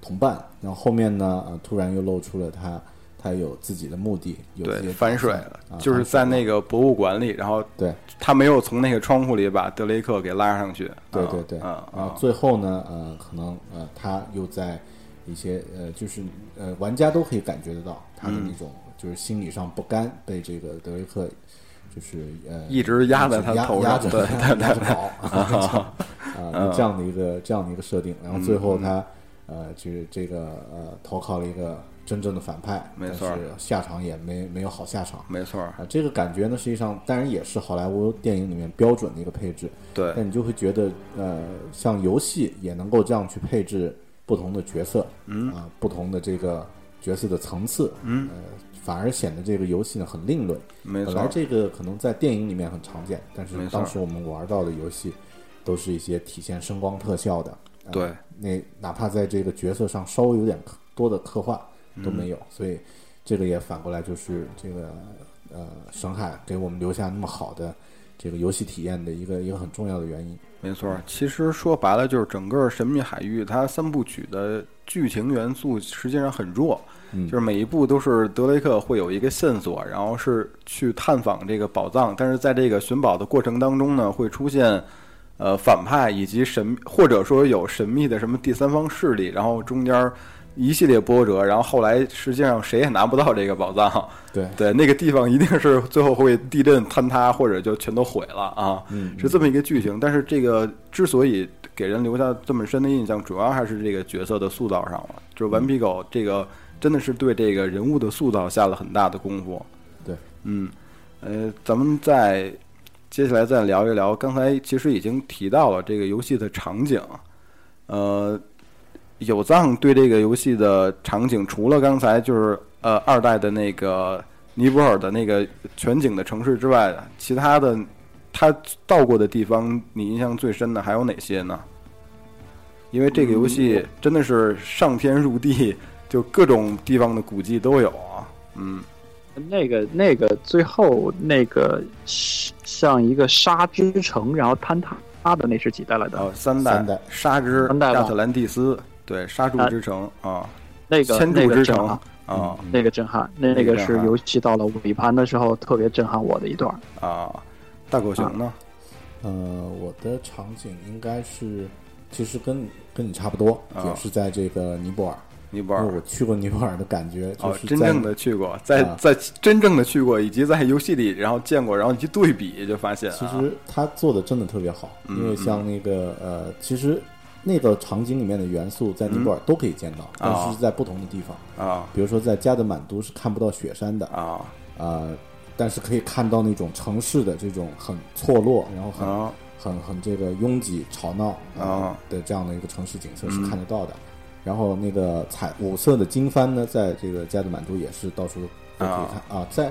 同伴，然后后面呢呃突然又露出了他他有自己的目的，有自己对，的反水了就是在那个博物馆里，然后对。他没有从那个窗户里把德雷克给拉上去，啊对对。对，啊。最后呢，呃，可能呃，他又在一些呃，就是呃，玩家都可以感觉得到他的嗯那种就是心理上不甘，被这个德雷克就是呃一直压在他压头上，压着对对压着，跑 啊，这样的一个这样的一个设定，然后最嗯后他呃，就是这个呃，投靠了一个真正的反派，没错但是下场也没没有好下场。没错，啊，这个感觉呢，实际上当然也是好莱坞电影里面标准的一个配置，对但你就会觉得，呃，像游戏也能够这样去配置不同的角色，嗯啊，不同的这个角色的层次，嗯，呃，反而显得这个游戏呢很另类。没错，本来这个可能在电影里面很常见，但是当时我们玩到的游戏都是一些体现声光特效的，呃对，那哪怕在这个角色上稍微有点多的刻画嗯都没有，所以这个也反过来就是这个呃神海给我们留下那么好的这个游戏体验的一个一个很重要的原因。没错。其实说白了，就是整个《神秘海域》它三部曲的剧情元素实际上很弱，嗯就是每一部都是德雷克会有一个线索，然后是去探访这个宝藏，但是在这个寻宝的过程当中呢，会出现。呃，反派以及神，或者说有神秘的什么第三方势力，然后中间一系列波折，然后后来实际上谁也拿不到这个宝藏，对，对，那个地方一定是最后会地震坍塌，或者就全都毁了啊，嗯是这么一个剧情。但是这个之所以给人留下这么深的印象，主要还是这个角色的塑造上了。就是顽皮狗这个真的是对这个人物的塑造下了很大的功夫。对，嗯，呃，咱们再接下来再聊一聊，刚才其实已经提到了这个游戏的场景，呃，有藏对这个游戏的场景，除了刚才就是呃二代的那个尼泊尔的那个全景的城市之外，其他的他到过的地方，你印象最深的还有哪些呢？因为这个游戏真的是上天入地，就各种地方的古迹都有啊。嗯，那个那个最后那个像一个沙之城，然后坍塌的那是几代来的？哦，三三代沙之亚特兰蒂斯，对，沙柱之城啊，那个千那柱之城个震撼，啊那个震撼，那那个是尤其到了尾盘的时候特别震撼我的一段。啊，大狗熊呢？呃，我的场景应该是，其实跟跟你差不多，啊也是在这个尼泊尔。尼泊尔我去过尼泊尔的感觉，就哦，是真正的去过，在啊在真正的去过，以及在游戏里然后见过，然后一对比就发现啊，其实他做的真的特别好，嗯因为像那个呃，其实那个场景里面的元素在尼泊尔都可以见到，但是是在不同的地方。啊。比如说在加德满都是看不到雪山的，啊。呃，但是可以看到那种城市的这种很错落，然后很、啊。很很这个拥挤吵闹呃啊。的这样的一个城市景色是嗯看得到的。然后那个彩五色的经幡呢，在这个加德满都也是到处都可以看啊在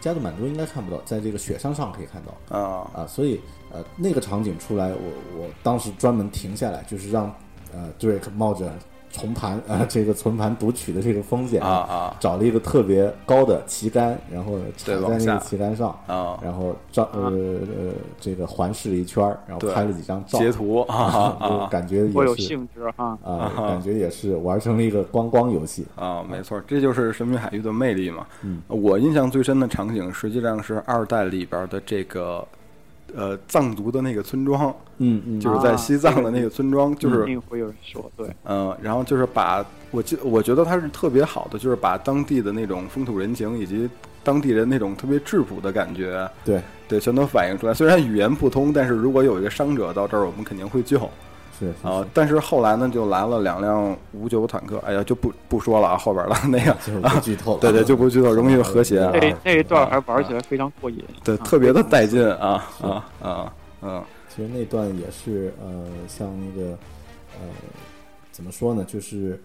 加德满都应该看不到，在这个雪山上可以看到啊。啊，所以呃那个场景出来，我我当时专门停下来，就是让呃 Drake 冒着重盘呃这个存盘读取的这个风险啊啊找了一个特别高的旗杆，然后踩在那个旗杆上，啊！然后照呃呃这个环视了一圈儿，然后拍了几张照，截图啊就啊感觉我有也是兴致哈，啊，感觉也是玩成了一个观光游戏。啊！没错，这就是神秘海域的魅力嘛。嗯，我印象最深的场景实际上是二代里边的这个呃藏族的那个村庄，嗯嗯，就是在西藏的那个村庄，就是会有人说，对，嗯，然后就是把我记，我觉得它是特别好的，就是把当地的那种风土人情以及当地人那种特别质朴的感觉，对，对，全都反映出来。虽然语言不通，但是如果有一个伤者到这儿，我们肯定会救是是啊、是，但是后来呢，就来了两辆五九坦克，哎呀，就不不说了啊，后边了 那个，就不剧透了。对对，就不剧透，容易和谐啊，那那一段还玩起来非常过瘾，对，啊。特别的带劲啊啊啊嗯。其实那段也是呃，像那个呃，怎么说呢，就是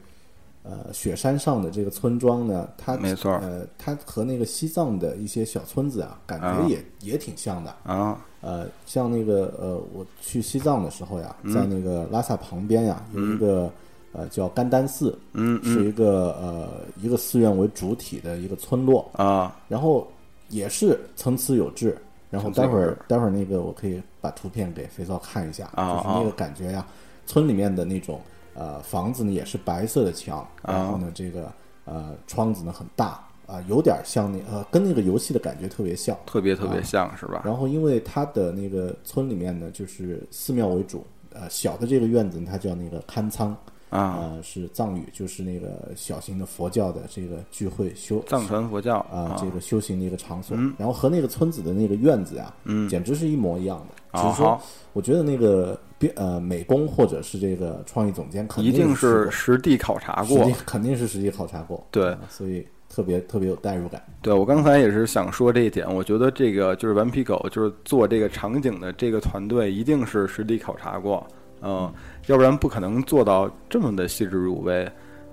呃，雪山上的这个村庄呢，它没错呃，它和那个西藏的一些小村子啊，感啊。觉也、也挺像的。啊呃，像那个呃，我去西藏的时候呀，嗯。在那个拉萨旁边呀，有一个呃叫甘丹寺，是一个呃一个寺院为主体的一个村落，啊。然后也是参差有致。然后待会儿待会儿那个我可以把图片给肥皂看一下，啊就是那个感觉呀，村里面的那种呃房子呢也是白色的墙，啊。然后呢这个呃窗子呢很大啊、有点像那呃跟那个游戏的感觉特别像。特别特别像是吧？然后因为它的那个村里面呢就是寺庙为主，呃小的这个院子呢它叫那个堪仓。啊，呃，是藏语，就是那个小型的佛教的这个聚会修藏传佛教啊、这个修行的一个场所。嗯然后和那个村子的那个院子呀，嗯简直是一模一样的。只啊是说，我觉得那个编呃美工或者是这个创意总监肯一定是是实地考察过肯定是实地考察过。对啊所以特别特别有代入感。对我刚才也是想说这一点，我觉得这个就是顽皮狗，就是做这个场景的这个团队，一定是实地考察过，嗯，要不然不可能做到这么的细致入微。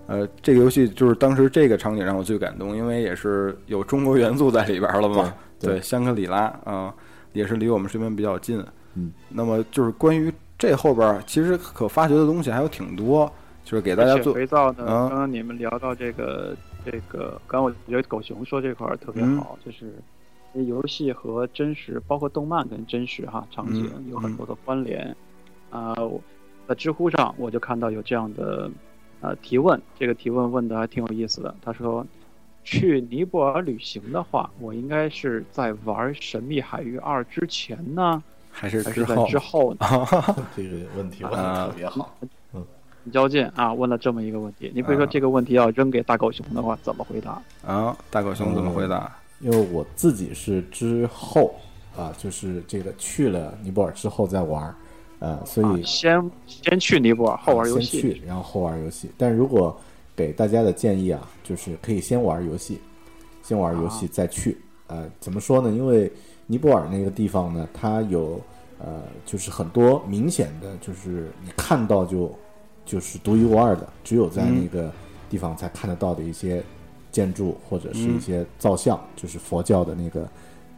呃，这个游戏就是当时这个场景让我最感动，因为也是有中国元素在里边了嘛。对对香格里拉啊、也是离我们身边比较近。嗯，那么就是关于这后边儿，其实可发掘的东西还有挺多，就是给大家做肥皂呢，啊刚刚你们聊到这个这个，刚刚我觉得狗熊说这块儿特别嗯好，就是游戏和真实，包括动漫跟真实哈场景嗯有很多的关联。啊、我在知乎上我就看到有这样的呃提问，这个提问问的还挺有意思的。他说，去尼泊尔旅行的话，我应该是在玩《神秘海域二》之前呢，还是之后之后呢？这个问题问啊的特别好。交界啊，问了这么一个问题。你比如说啊这个问题要扔给大狗熊的话，怎么回答？啊，大狗熊怎么回答？因为我自己是之后啊，就是这个去了尼泊尔之后再玩儿，呃，所以啊先先去尼泊尔，后玩游先戏。去，然后后玩游戏。但如果给大家的建议啊，就是可以先玩游戏，先玩游戏再去，呃，怎么说呢？因为尼泊尔那个地方呢，它有呃，就是很多明显的，就是你看到就就是独一无二的，只有在那个地方才看得到的一些建筑或者是一些造像，就是佛教的那个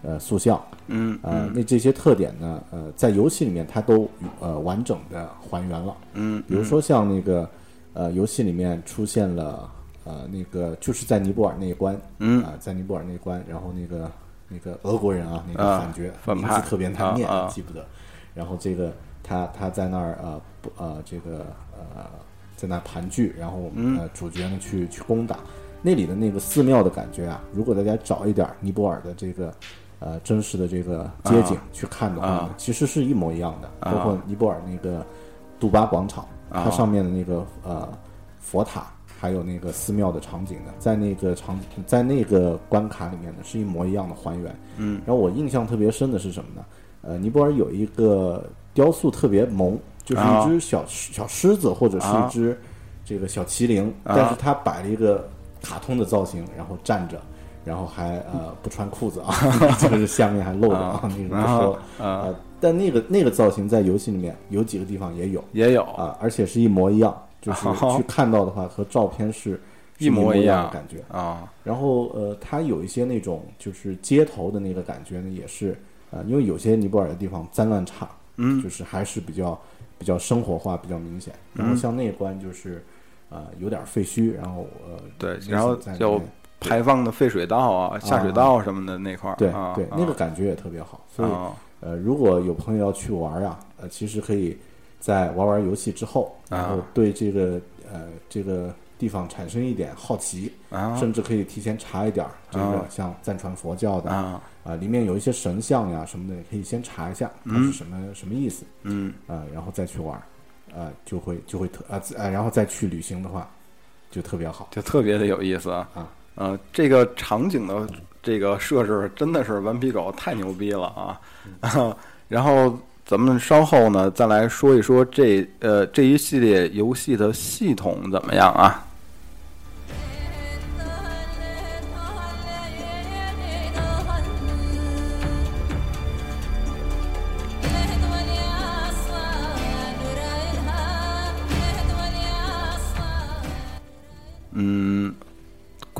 呃塑像。嗯呃，那这些特点呢，呃，在游戏里面它都呃完整的还原了。嗯，比如说像那个呃，游戏里面出现了呃那个就是在尼泊尔那一关，嗯啊、在尼泊尔那一关，然后那个那个俄国人啊，那个啊反角、反派名字特别难念，记不得。然后这个他他在那儿呃不呃这个呃在那盘踞，然后嗯呃主角呢去去攻打那里的那个寺庙的感觉啊，如果大家找一点尼泊尔的这个。呃，真实的这个街景啊去看的话其实是一模一样的，啊包括尼泊尔那个杜巴广场，啊它上面的那个呃佛塔，还有那个寺庙的场景呢，在那个场在那个关卡里面呢，是一模一样的还原。嗯，然后我印象特别深的是什么呢？呃，尼泊尔有一个雕塑特别萌，就是一只小、小狮子或者是啊一只这个小麒麟，啊但是它摆了一个卡通的造型，然后站着。然后还呃不穿裤子啊，就 是下面还露着啊，那个不说啊呃，但那个那个造型在游戏里面有几个地方也有，也有啊，而且是一模一样，就 是去看到的话和照片是 是一模一一样样的感觉。啊然后呃，它有一些那种就是街头的那个感觉呢，也是呃，因为有些尼泊尔的地方脏乱差，嗯就是还是比较比较生活化，比较明显。然后像那一关就是呃有点废墟，然后呃对然后就排放的废水道啊、下水道什么的那块儿，对啊对，那个感觉也特别好。所以啊呃，如果有朋友要去玩啊，呃，其实可以在玩玩游戏之后，然后啊对这个呃这个地方产生一点好奇，啊甚至可以提前查一点儿这个啊像藏传佛教的啊啊，里面有一些神像呀什么的，你可以先查一下它是什么、什么意思嗯啊，然后再去玩，啊，就会就会特啊自啊，然后再去旅行的话，就特别好就特别的有意思啊啊。呃，这个场景的这个设置真的是顽皮狗太牛逼了啊！然后咱们稍后呢再来说一说这呃这一系列游戏的系统怎么样啊？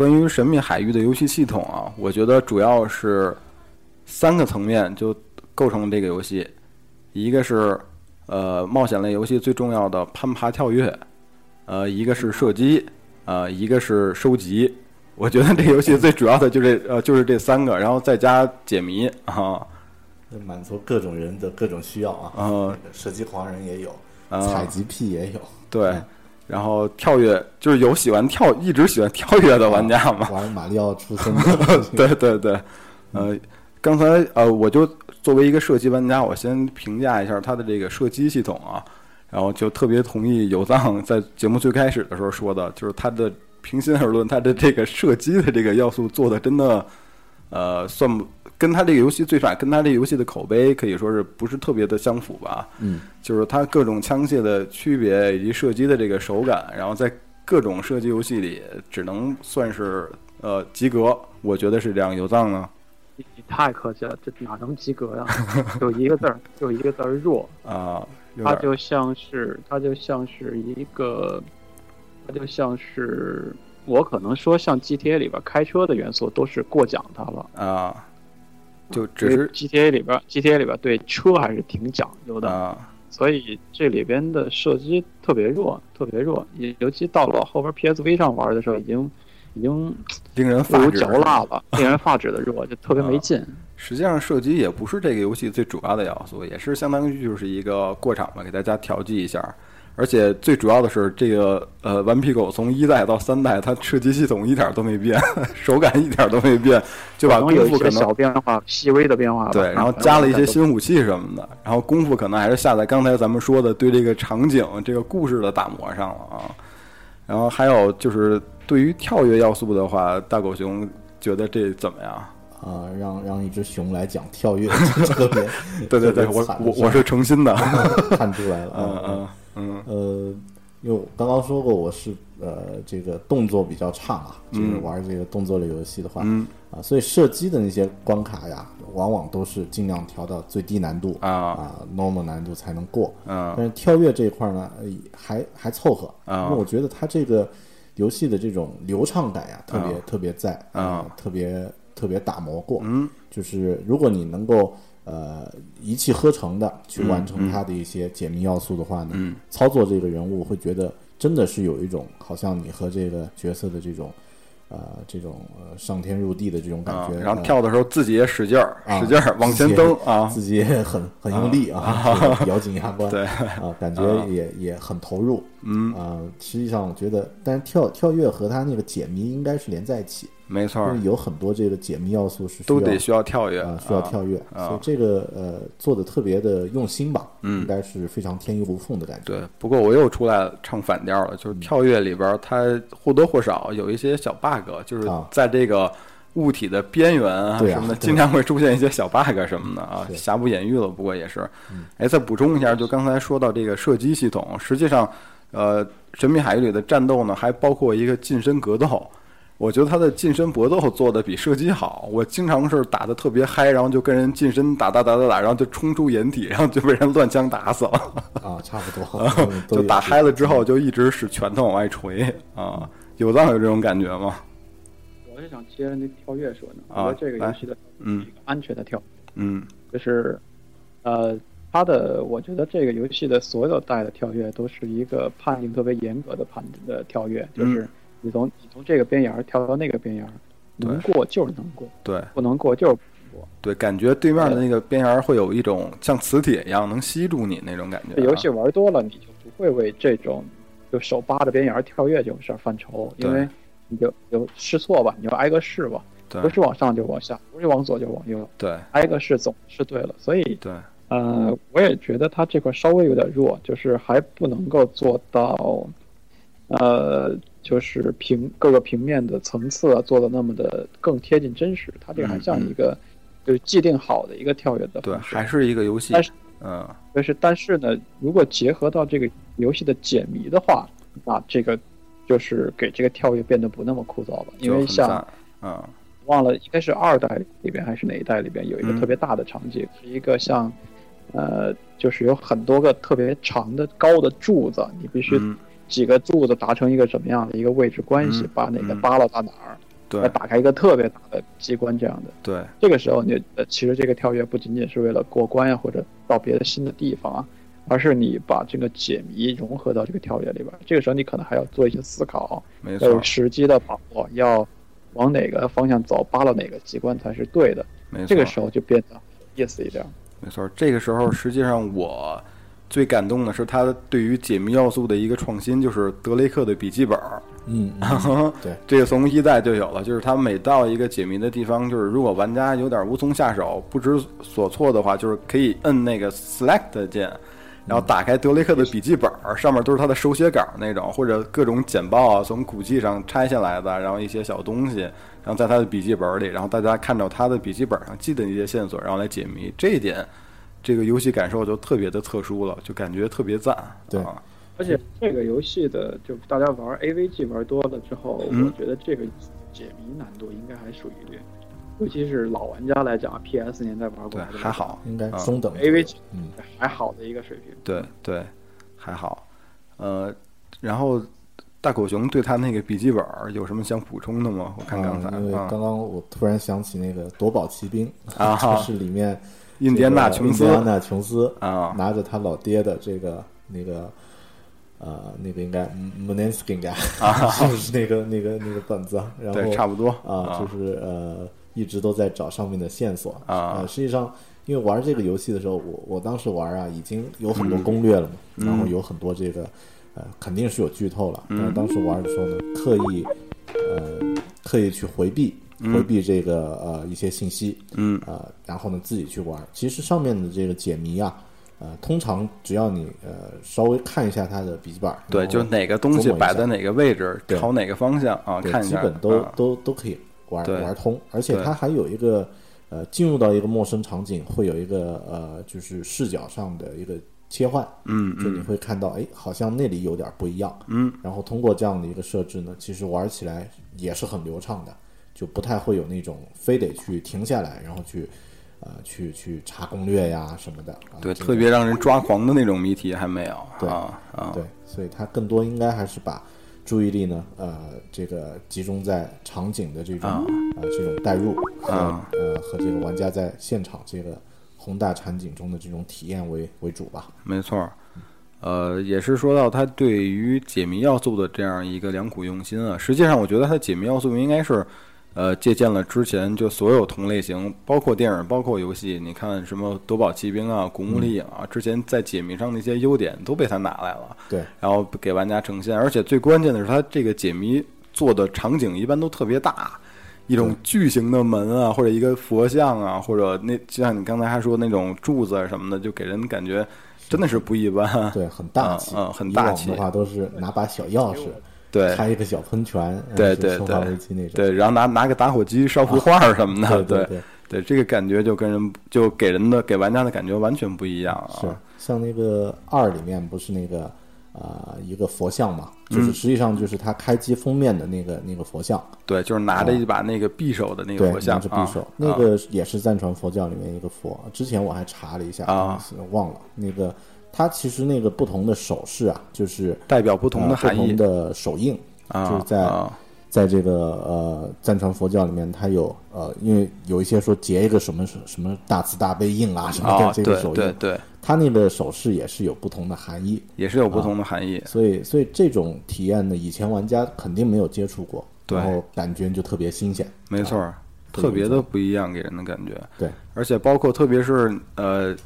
关于神秘海域的游戏系统啊，我觉得主要是三个层面就构成这个游戏，一个是呃冒险类游戏最重要的攀爬跳跃，呃，一个是射击，呃，一个是收集。我觉得这游戏最主要的就这呃就是这三个，然后再加解谜啊，满足各种人的各种需要啊。呃。那个射击狂人也有，啊采集癖也有，对。嗯，然后跳跃就是有喜欢跳一直喜欢跳跃的玩家嘛，玩马里奥出身的，对对对，呃，刚才呃，我就作为一个射击玩家，我先评价一下它的这个射击系统啊，然后就特别同意有藏在节目最开始的时候说的，就是它的平心而论，它的这个射击的这个要素做的真的，呃，算不跟他这个游戏最起码跟他这个游戏的口碑可以说是不是特别的相符吧？嗯，就是它各种枪械的区别以及射击的这个手感，然后在各种射击游戏里只能算是呃及格，我觉得是这样。有藏呢太客气了，这哪能及格呀？就一个字儿，就一个字儿弱。啊，它就像是，它就像是一个，它就像是我可能说像 GTA 里边开车的元素都是过奖它了。啊，就只是 GTA 里边，GTA 里边对车还是挺讲究的，啊所以这里边的射击特别弱，特别弱。尤尤其到了后边 PSV 上玩的时候，已经已经令人发指。嚼蜡了，令人发指的弱，就特别没劲。实际上，射击也不是这个游戏最主要的要素，也是相当于就是一个过场吧，给大家调剂一下。而且最主要的是，这个呃，顽皮狗从一代到三代，它射击系统一点儿都没变，手感一点儿都没变，就把可能有一些功夫可能小变化，细微的变化吧。对，然后加了一些新武器什么的，然后功夫可能还是下在刚才咱们说的对这个场景、这个故事的打磨上了啊。然后还有就是对于跳跃要素的话，大狗熊觉得这怎么样？啊，让让一只熊来讲跳跃，特别对对对，我我我是诚心的，看出来了，嗯啊嗯嗯。呃，因为我刚刚说过我是呃这个动作比较差嘛，就是玩这个动作类游戏的话，嗯。啊，所以射击的那些关卡呀，往往都是尽量调到最低难度啊。啊，normal 难度才能过。嗯。但是跳跃这一块呢，呃还还凑合，啊。因为我觉得它这个游戏的这种流畅感呀，特别、特别在啊。呃特别特别打磨过。嗯。就是如果你能够呃一气呵成的去完成嗯它的一些解密要素的话呢，嗯。操作这个人物会觉得真的是有一种好像你和这个角色的这种呃这种呃上天入地的这种感觉，，啊然后呃跳的时候自己也使劲儿，啊使劲儿往前蹬啊，自己也很很用力啊，这个咬紧牙关，对。啊，感觉也也很投入，嗯，啊，实际上我觉得，但是跳跳跃和他那个解谜应该是连在一起，没错儿。因为，有很多这个解密要素是都得需要跳跃啊，需要跳跃，啊所以这个呃做的特别的用心吧，嗯。应该是非常天衣无缝的感觉。对，不过我又出来唱反调了，就是跳跃里边它或多或少有一些小 bug，就是啊。在这个物体的边缘啊什么的，经常会出现一些小 bug 什么的啊，瑕不掩瑜了。不过也是，哎，再补充一下，就刚才说到这个射击系统，实际上，呃，《神秘海域》里的战斗呢，还包括一个近身格斗。我觉得他的近身搏斗做的比射击好。我经常是打的特别嗨，然后就跟人近身打打打打打，然后就冲出掩体，然后就被人乱枪打死了。啊，差不多，就打嗨了之后，就一直使拳头往外锤啊。有藏有这种感觉吗？我是想接着那跳跃说呢，啊我觉得这个游戏的嗯安全的跳跃，嗯就是呃，他的我觉得这个游戏的所有带的跳跃都是一个判定特别严格的判的跳跃，就是你从你从这个边沿儿跳到那个边沿儿，能过就是能过，对不能过就是不能过。对，感觉对面的那个边沿儿会有一种像磁铁一样能吸住你那种感觉、啊。这游戏玩多了，你就不会为这种就手扒着边沿儿跳跃这种事儿犯愁，因为你就就试错吧，你就挨个试吧，对不是往上就往下，不是往左就往右，对挨个试总是对了。所以对呃，我也觉得他这块稍微有点弱，就是还不能够做到，呃，就是平各个平面的层次啊做的那么的更贴近真实。它这个还像一个就是既定好的一个跳跃的对，还是一个游戏但是。嗯就是，但是呢，如果结合到这个游戏的解谜的话，那这个就是给这个跳跃变得不那么枯燥了。因为像嗯忘了应该是二代里边还是哪一代里边有一个嗯特别大的场景，是一个像，呃，就是有很多个特别长的高的柱子，你必须嗯，几个柱子达成一个什么样的一个位置关系，嗯把哪个嗯扒拉到哪儿，对来打开一个特别大的机关这样的。对这个时候你，呃，其实这个跳跃不仅仅是为了过关呀，或者到别的新的地方啊，而是你把这个解谜融合到这个跳跃里边儿。这个时候你可能还要做一些思考，没错要有时机的把握，要往哪个方向走，扒拉哪个机关才是对的。没错。这个时候就变得有意思一点。没错，这个时候实际上我最感动的是他对于解谜要素的一个创新，就是德雷克的笔记本儿。嗯，嗯 对，这个从一代就有了，就是他每到一个解谜的地方，就是如果玩家有点无从下手、不知所措的话，就是可以摁那个 Select 键，然后打开德雷克的笔记本儿，上面都是他的手写稿那种，或者各种简报啊，从古迹上拆下来的，然后一些小东西，然后在他的笔记本里，然后大家看到他的笔记本上记的一些线索，然后来解谜，这一点。这个游戏感受就特别的特殊了，就感觉特别赞。对啊，而且这个游戏的，就大家玩 AVG 玩多了之后，嗯我觉得这个解谜难度应该还属于，尤其是老玩家来讲，PS 年代玩过来的，还好，应该啊中等 AVG 嗯，还好的一个水平。对对，还好。呃，然后大狗熊对他那个笔记本儿有什么想补充的吗？我看刚才啊因为啊刚刚我突然想起那个夺宝奇兵啊 就是里面印第安纳琼斯。印第安纳琼斯啊。拿着他老爹的这个那个呃那个应该 m o n e n s k i n 应该 就是那个那个那个本子，然后差不多。啊，就是呃一直都在找上面的线索。啊。呃，实际上，因为玩这个游戏的时候，我我当时玩啊，已经有很多攻略了嘛，嗯。然后有很多这个呃肯定是有剧透了，嗯。但是当时玩的时候呢，刻意呃刻意去回避回避这个呃一些信息，嗯。呃，然后呢自己去玩。其实上面的这个解谜啊，呃，通常只要你呃稍微看一下它的笔记本，对，就哪个东西摆在哪个位置，对朝哪个方向啊，看一下，基本都、啊。都都可以玩对玩通，而且它还有一个呃，进入到一个陌生场景，会有一个呃，就是视角上的一个切换，嗯就你嗯会看到，哎，好像那里有点不一样。嗯，然后通过这样的一个设置呢，其实玩起来也是很流畅的，就不太会有那种非得去停下来，然后去呃去去查攻略呀什么的。啊、对，特别让人抓狂的那种谜题还没有对啊啊，对，所以它更多应该还是把注意力呢，呃，这个集中在场景的这种啊呃这种代入和、啊呃和这个玩家在现场这个宏大场景中的这种体验为为主吧。没错儿。呃，也是说到他对于解谜要素的这样一个良苦用心啊。实际上，我觉得他解谜要素应该是，呃，借鉴了之前就所有同类型，包括电影、包括游戏。你看什么《夺宝奇兵》啊、《古墓丽影》啊，之前在解谜上那些优点都被他拿来了，对，然后给玩家呈现。而且最关键的是，他这个解谜做的场景一般都特别大。一种巨型的门啊，或者一个佛像啊，或者那就像你刚才还说那种柱子啊什么的，就给人感觉真的是不一般。对，很大气，嗯嗯很大气的话都是拿把小钥匙，对开一个小喷泉，呃对对对那种。对，然后拿拿个打火机烧 幅画儿什么的，对对对，这个感觉就跟人就给人的给玩家的感觉完全不一样啊。是像那个二里面不是那个啊一个佛像嘛，嗯就是实际上就是他开机封面的那个那个佛像，对，就是拿着一把那个匕首的那个，佛像是匕首，啊那个也是藏传佛教里面一个佛。之前我还查了一下啊忘了那个。它其实那个不同的手势啊，就是代表不同的呃含义。不同的手印，啊，就是在啊。在这个呃藏传佛教里面，它有呃，因为有一些说结一个什么什么大慈大悲印啊什么的啊，这个手印，对对对，它那个手势也是有不同的含义，也是有不同的含义。所以所以这种体验呢，以前玩家肯定没有接触过，对。然后感觉就特别新鲜，没错儿，特别的不一样，给人的感觉。对，而且包括特别是呃，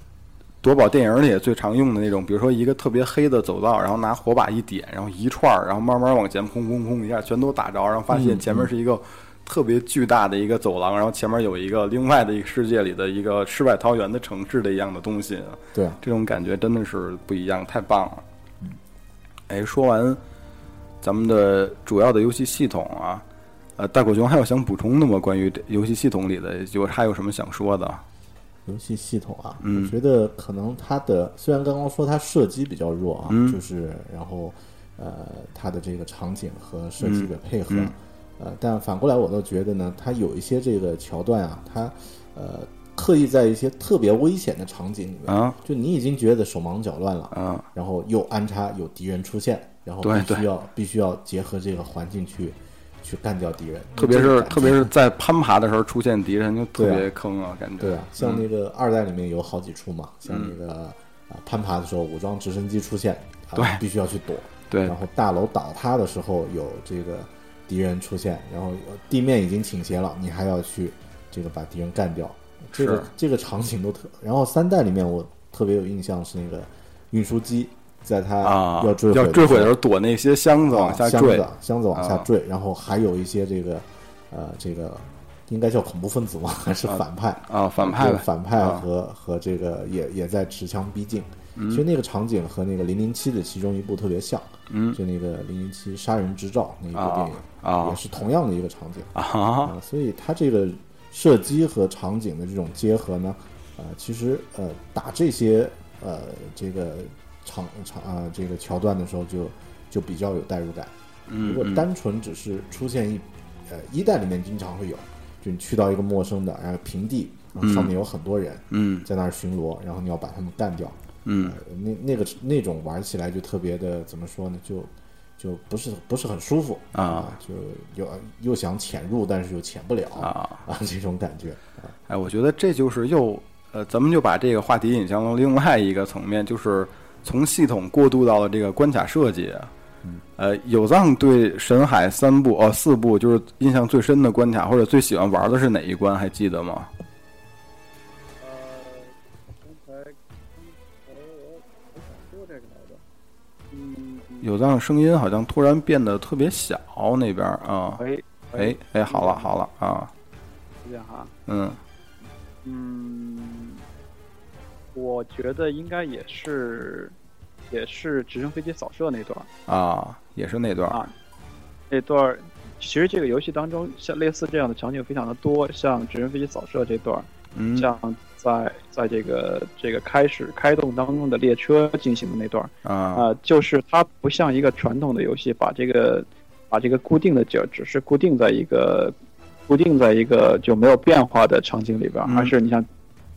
夺宝电影里也最常用的那种，比如说一个特别黑的走道，然后拿火把一点，然后一串儿，然后慢慢往前砰砰砰一下全都打着，然后发现前面是一个特别巨大的一个走廊，然后前面有一个另外的一个世界里的一个世外桃源的城市的一样的东西，对啊，这种感觉真的是不一样，太棒了。哎，说完咱们的主要的游戏系统啊，呃，大狗熊还有想补充的吗？关于这游戏系统里的，有还有什么想说的？游戏系统啊，嗯。我觉得可能它的虽然刚刚说它射击比较弱啊，嗯就是然后呃它的这个场景和射击的配合，嗯呃，但反过来我倒觉得呢，它有一些这个桥段啊，它呃刻意在一些特别危险的场景里面，啊就你已经觉得手忙脚乱了，啊，然后又安插有敌人出现，然后必须要必须要结合这个环境去去干掉敌人，特别是特别是在攀爬的时候出现敌人，就特别坑啊，感觉。对啊，像那个二代里面有好几处嘛，像那个啊攀爬的时候，武装直升机出现，啊对必须要去躲。对然后大楼倒塌的时候有这个敌人出现，然后呃地面已经倾斜了，你还要去这个把敌人干掉。这个这个场景都特。然后三代里面我特别有印象是那个运输机，在它啊，要坠毁要坠毁的时候候躲那些箱子往下坠。啊箱子，往下啊坠，然后还有一些这个呃这个应该叫恐怖分子吗？还是反派？啊，反派反派啊。和、和这个也也在持枪逼近。嗯。其实那个场景和那个零零七的其中一部特别像，嗯。就那个零零七杀人执照那一部啊电影，啊。也是同样的一个场景。啊。啊，所以它这个射击和场景的这种结合呢，呃，其实呃打这些呃这个场场啊、这个桥段的时候就就比较有代入感。如果单纯只是出现一呃一代里面经常会有，就你去到一个陌生的然后平地，然后上面有很多人嗯。在那儿巡逻，然后你要把他们干掉，嗯。呃那那个那种玩起来就特别的怎么说呢？就就不是不是很舒服啊就又又想潜入，但是又潜不了啊。啊 这种感觉啊，哎，我觉得这就是又呃，咱们就把这个话题引向了另外一个层面，就是从系统过渡到了这个关卡设计。呃，有藏对神海三部哦四部就是印象最深的关卡，或者最喜欢玩的是哪一关？还记得吗？呃，刚才我我想说这个来着，嗯，有藏声音好像突然变得特别小，那边啊，喂，哎哎，好了好了啊，这样哈，嗯嗯，我觉得应该也是，也是直升飞机扫射那段儿，啊，也是那段儿啊那段儿。其实这个游戏当中，像类似这样的场景非常的多，像直升飞机扫射这段儿，嗯像在在这个这个开始开动当中的列车进行的那段儿啊啊、就是它不像一个传统的游戏，把这个把这个固定的景只是固定在一个固定在一个就没有变化的场景里边而是你像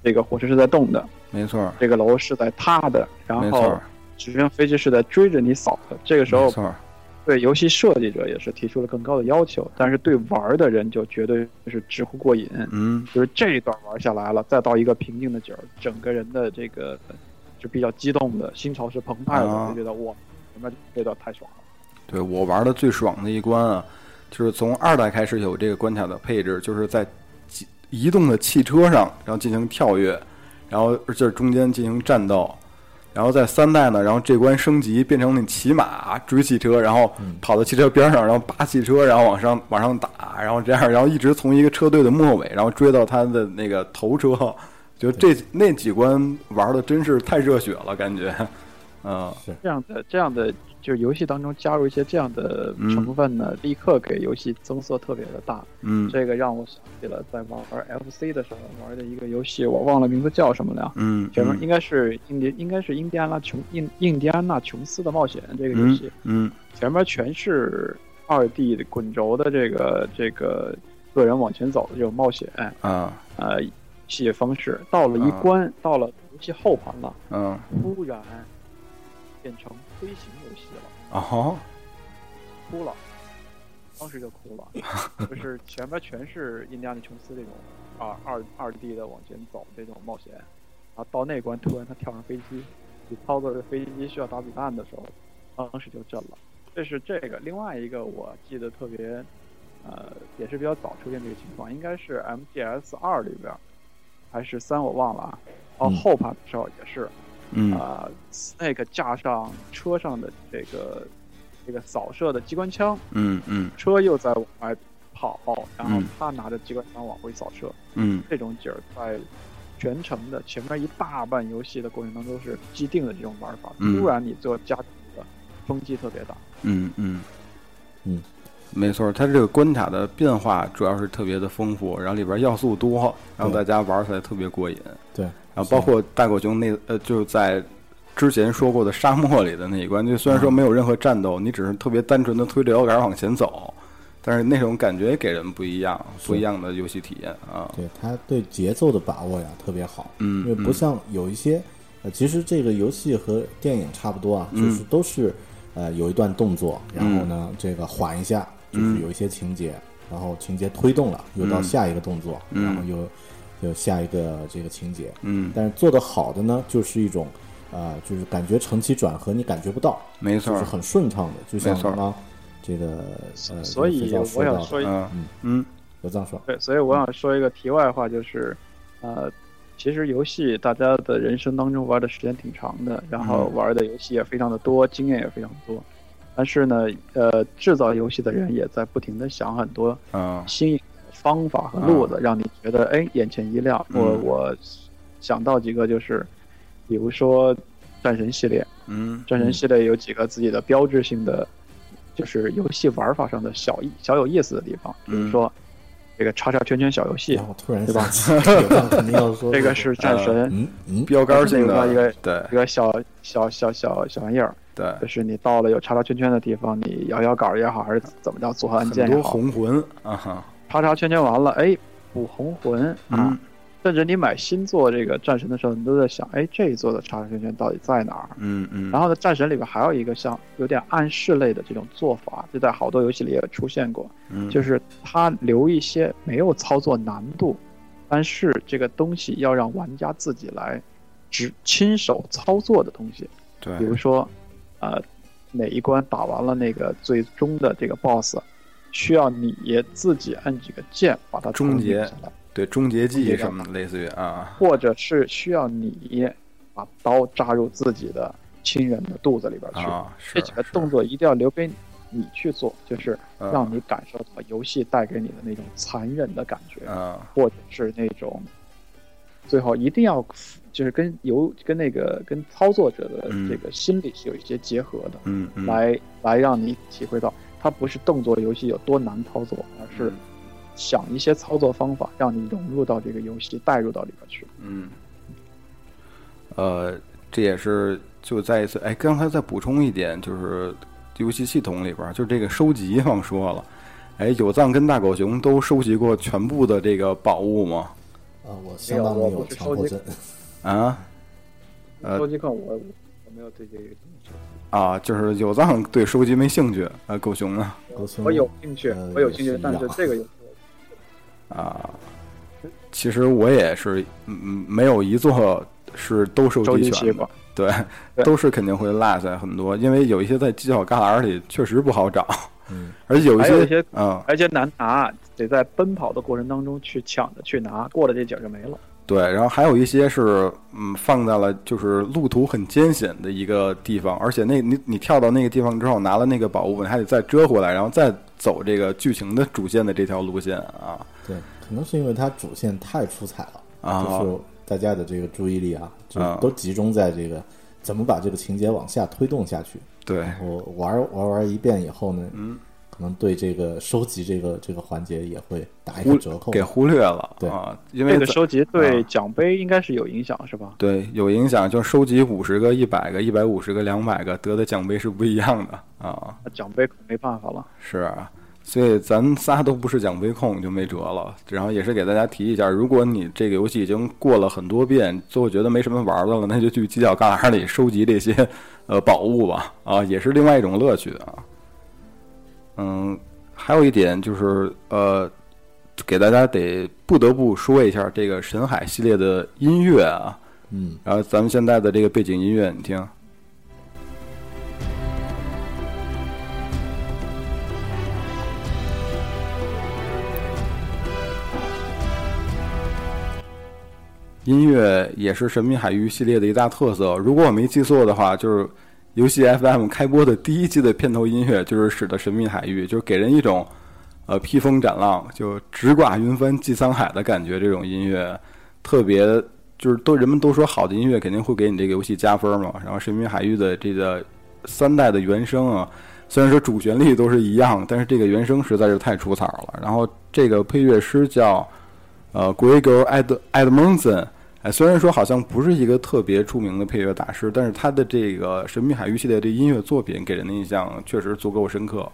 这个火车是在动的，没错，这个楼是在塌的，然后直升飞机是在追着你扫的。这个时候对游戏设计者也是提出了更高的要求，但是对玩儿的人就绝对是直呼过瘾。嗯就是这一段玩下来了，再到一个平静的景儿，整个人的这个就比较激动的，心潮是澎湃的，啊就觉得哇，前面这段太爽了。对我玩的最爽的一关啊，就是从二代开始有这个关卡的配置，就是在移移动的汽车上，然后进行跳跃，然后这中间进行战斗。然后在三代呢，然后这关升级变成那骑马追汽车，然后跑到汽车边上，然后扒汽车，然后往上往上打，然后这样，然后一直从一个车队的末尾，然后追到他的那个头车，就这那几关玩的真是太热血了，感觉，嗯。这样的这样的就是游戏当中加入一些这样的嗯成分呢，立刻给游戏增色特别的大。嗯这个让我想起了在玩 FC 的时候玩的一个游戏，我忘了名字叫什么了。嗯，前面应该是印第应该是印第安纳琼印印第安纳琼斯的冒险这个游嗯戏，嗯前面全是二 D 的滚轴的这个这个个人往前走的这种冒险啊呃系列方式。到了一啊关，到了游戏后盘了，嗯突然变成飞行游戏了。哦哭了，当时就哭了，就是前面全是印第安纳琼斯这种二二二 D 的往前走这种冒险，然后到那关突然他跳上飞机，你操作着飞机需要打子弹的时候，当时就震了。这是这个，另外一个我记得特别，呃，也是比较早出现这个情况，应该是 MGS 二里边，还是三我忘了啊。到嗯后盘的时候也是，嗯啊、，Snake 架上车上的这个这个扫射的机关枪，嗯嗯。车又在往外跑，然后嗯。他拿着机关枪往回扫射，嗯。这种景儿在全程的前面一大半游戏的过程当中是既定的这种玩法，嗯。突然你做加的冲击特别大。嗯嗯。嗯，没错，它这个关卡的变化主要是特别的丰富，然后里边要素多，然后大家玩起来特别过瘾。对，然后包括大狗熊那呃，就在之前说过的沙漠里的那一关，就虽然说没有任何战斗，你只是特别单纯的推着摇杆往前走，但是那种感觉给人不一样，不一样的游戏体验啊。对它对节奏的把握呀特别好，嗯因为不像有一些，呃，其实这个游戏和电影差不多啊，嗯。就是都是呃有一段动作，然后呢这个缓一下，就是嗯。有一些情节，然后情节推动了，又到嗯。下一个动作，嗯。然后又又下一个这个情节，嗯，但是做的好的呢，就是一种啊、就是感觉承起转合你感觉不到，没错。就是，很顺畅的，就像没错。刚刚这个呃，所以我想说一嗯。嗯有藏说，对，所以我想说一个题外话，就是，呃，其实游戏大家的人生当中玩的时间挺长的，然后嗯。玩的游戏也非常的多，经验也非常多。但是呢，呃，制造游戏的人也在不停的想很多嗯。新颖的方法和路子，让你觉得哎眼前一亮。我嗯。我想到几个就是，比如说战神系列，嗯。战神系列有几个自己的标志性的，就是游戏玩法上的小意小有意思的地方，比如嗯。说这个叉叉圈圈小游戏突然对吧这个是战神嗯嗯，标杆性的一个对。一个小小小小小玩意儿，对，就是你到了有叉叉圈圈的地方，你摇摇杆也好，还是怎么着组合按键也好，红魂啊哈，叉叉圈圈完了，哎，补红魂啊。嗯。甚至你买新作这个战神的时候，你都在想，哎，这一座的叉叉圈圈到底在哪儿？嗯嗯，然后呢，战神里边还有一个像有点暗示类的这种做法，就在好多游戏里也出现过，嗯。就是它留一些没有操作难度，但是这个东西要让玩家自己来只亲手操作的东西，对。比如说，呃，哪一关打完了那个最终的这个 BOSS，需要你自己按几个键把它终结下来，对终结技什么的，类似于啊，或者是需要你把刀扎入自己的亲人的肚子里边去。啊，是这几个动作一定要留给你去做，就是嗯让你感受到游戏带给你的那种残忍的感觉，啊或者是那种最后一定要就是跟游跟那个跟操作者的嗯这个心理是有一些结合的，嗯嗯，来来让你体会到它不是动作游戏有多难操作，而是想一些操作方法，让你融入到这个游戏，带入到里边去。嗯，呃，这也是就再一次，哎，刚才再补充一点，就是游戏系统里边儿，就是这个收集忘说了，哎，有藏跟大狗熊都收集过全部的这个宝物吗？啊，我相当没有强迫症。啊？呃收集控我我没有对这个兴趣，啊，就是有藏对收集没兴趣，啊，狗熊呢？狗熊我有兴趣呃，我有兴趣，但是这个游戏啊，其实我也是，嗯，嗯没有一座是都收收集全对，都是肯定会落下很多，因为有一些在犄角旮旯里确实不好找，嗯，而且有一些还有一些嗯，而且难拿，得在奔跑的过程当中去抢着去拿，过了这景就没了。对，然后还有一些是嗯放在了就是路途很艰险的一个地方，而且那你你跳到那个地方之后拿了那个宝物，你还得再折回来，然后再走这个剧情的主线的这条路线啊对，可能是因为它主线太出彩了，啊就是大家的这个注意力啊，就啊都集中在这个怎么把这个情节往下推动下去。对，然后玩玩玩一遍以后呢，嗯，可能对这个收集这个这个环节也会打一忽个折扣。给忽略了对啊，因为这个收集对啊奖杯应该是有影响，是吧？对有影响，就收集五十个、一百个、一百五十个、两百个得的奖杯是不一样的啊。那奖杯可没办法了。是啊，所以咱仨都不是奖杯控，就没辙了。然后也是给大家提一下，如果你这个游戏已经过了很多遍，最后觉得没什么玩的了，那就去犄角旮旯里收集这些呃宝物吧，啊，也是另外一种乐趣啊。嗯，还有一点就是呃，给大家得不得不说一下这个神海系列的音乐啊。嗯，然后咱们现在的这个背景音乐，你听。音乐也是《神秘海域》系列的一大特色。如果我没记错的话，就是游戏 FM 开播的第一季的片头音乐就是使得《神秘海域》，就是给人一种呃披风斩浪，就直挂云帆济沧海的感觉。这种音乐特别就是都人们都说好的音乐肯定会给你这个游戏加分嘛。然后《神秘海域》的这个三代的原声啊，虽然说主旋律都是一样，但是这个原声实在是太出彩了。然后这个配乐师叫呃 Gregor Ed Edmondson，哎，虽然说好像不是一个特别出名的配乐大师，但是他的这个《神秘海域》系列的音乐作品给人的印象确实足够深刻。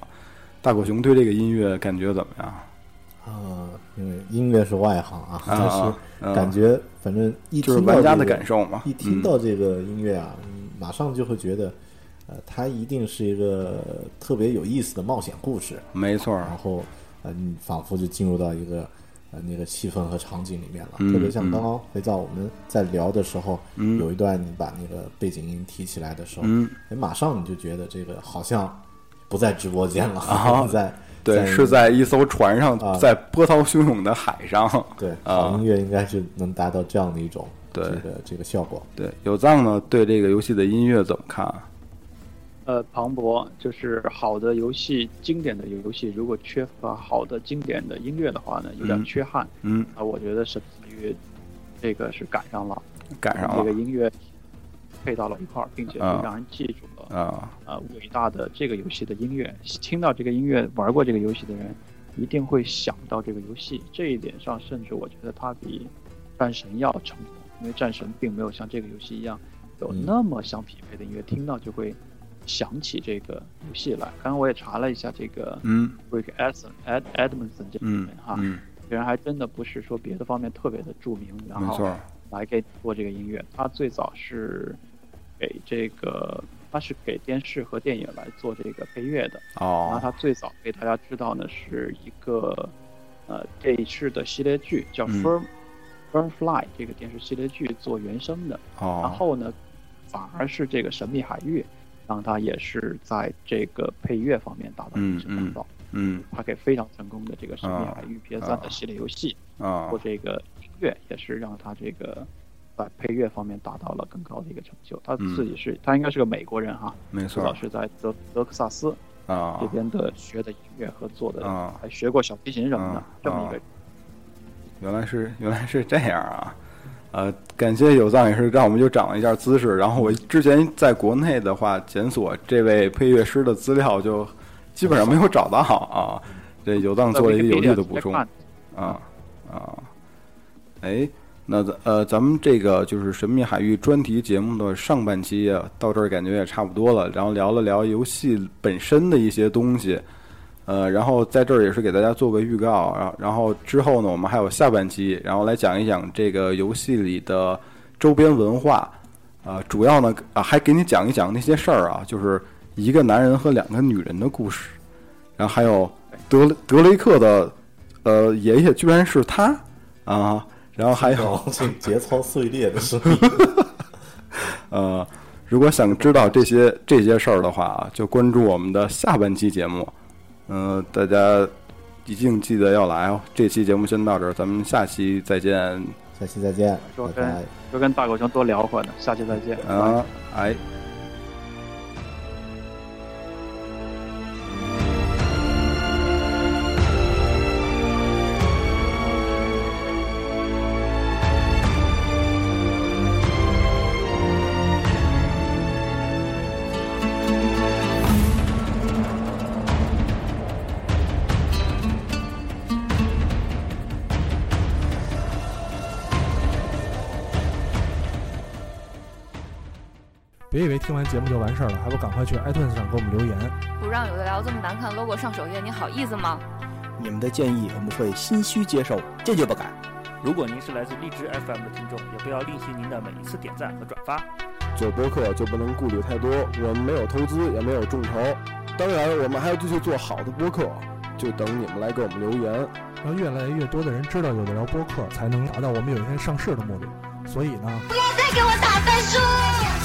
大狗熊对这个音乐感觉怎么样？啊，因为音乐是外行啊，但是嗯感觉反正一听到家的感受嘛。一听嗯到这个音乐啊，嗯马上就会觉得，呃，它一定是一个特别有意思的冒险故事。没错儿然，后，呃，你仿佛就进入到一个呃那个气氛和场景里面了。嗯特别像刚刚肥皂我们在聊的时候，嗯有一段你把那个背景音提起来的时候，嗯，哎，马上你就觉得这个好像不在直播间了，啊在对，是在一艘船上啊，在波涛汹涌的海上。对音乐应该是能达到这样的一种对这个这个效果。对，有藏呢对这个游戏的音乐怎么看？呃，庞博就是好的游戏，经典的游戏，如果缺乏好的经典的音乐的话呢，有点嗯缺憾。嗯，啊，我觉得神秘与这个是赶上了，赶上了这个音乐配到了一块儿，并且啊是让人记住了啊，呃伟大的这个游戏的音乐。听到这个音乐，玩过这个游戏的人一定会想到这个游戏。这一点上，甚至我觉得它比战神要成功，因为战神并没有像这个游戏一样有嗯那么相匹配的音乐，听到就会想起这个游戏来。刚刚我也查了一下这个嗯 Rick Edson Ed Edmondson 这个嗯人哈，嗯，这人还真的不是说别的方面特别的著名，然后来给做这个音乐。他最早是给这个，他是给电视和电影来做这个配乐的。哦然后哦，他最早被大家知道呢，是一个呃电视的系列剧叫嗯 Firm、Firmfly 这个电视系列剧做原声的。然哦，后呢，反而是这个神秘海域，让他也是在这个配乐方面达到嗯一致达到。嗯他给非常成功的这个神秘啊海域 PS 三的系列游戏。啊或这个音乐，也是让他这个在配乐方面达到了更高的一个成就。他嗯自己是，他应该是个美国人哈，没错是在德德克萨斯啊这边的学的音乐和做的，啊还学过小提琴什么的啊，这么一个。原来是原来是这样啊！呃，感谢有藏也是让我们又长了一下知识。然后我之前在国内的话检索这位配乐师的资料，就基本上没有找到啊。这有藏做了一个有力的补充。啊啊，哎，那咱呃，咱们这个就是神秘海域专题节目的上半期啊，到这儿感觉也差不多了，然后聊了聊游戏本身的一些东西，呃，然后在这儿也是给大家做个预告，然后然后之后呢，我们还有下半期，然后来讲一讲这个游戏里的周边文化，啊、主要呢啊还给你讲一讲那些事儿啊，就是一个男人和两个女人的故事，然后还有德德雷克的呃爷爷居然是他啊，然后还有节操碎裂的声音，呃，如果想知道这些这些事儿的话啊，就关注我们的下半期节目。嗯、大家一定记得要来哦。这期节目先到这儿，咱们下期再见下期再见，说拜拜。就跟大狗熊多聊会儿呢，下期再见。啊！哎。节目就完事儿了，还不赶快去 iTunes 上给我们留言。不让有的聊这么难看 logo 上首页，你好意思吗？你们的建议我们会心虚接受，坚决不改。如果您是来自荔枝 FM 的听众，也不要吝惜您的每一次点赞和转发。做播客就不能顾虑太多，我们没有投资，也没有众筹。当然，我们还要继续做好的播客，就等你们来给我们留言。让越来越多的人知道有的聊播客，才能达到我们有一天上市的目的。所以呢，不要再给我打分数。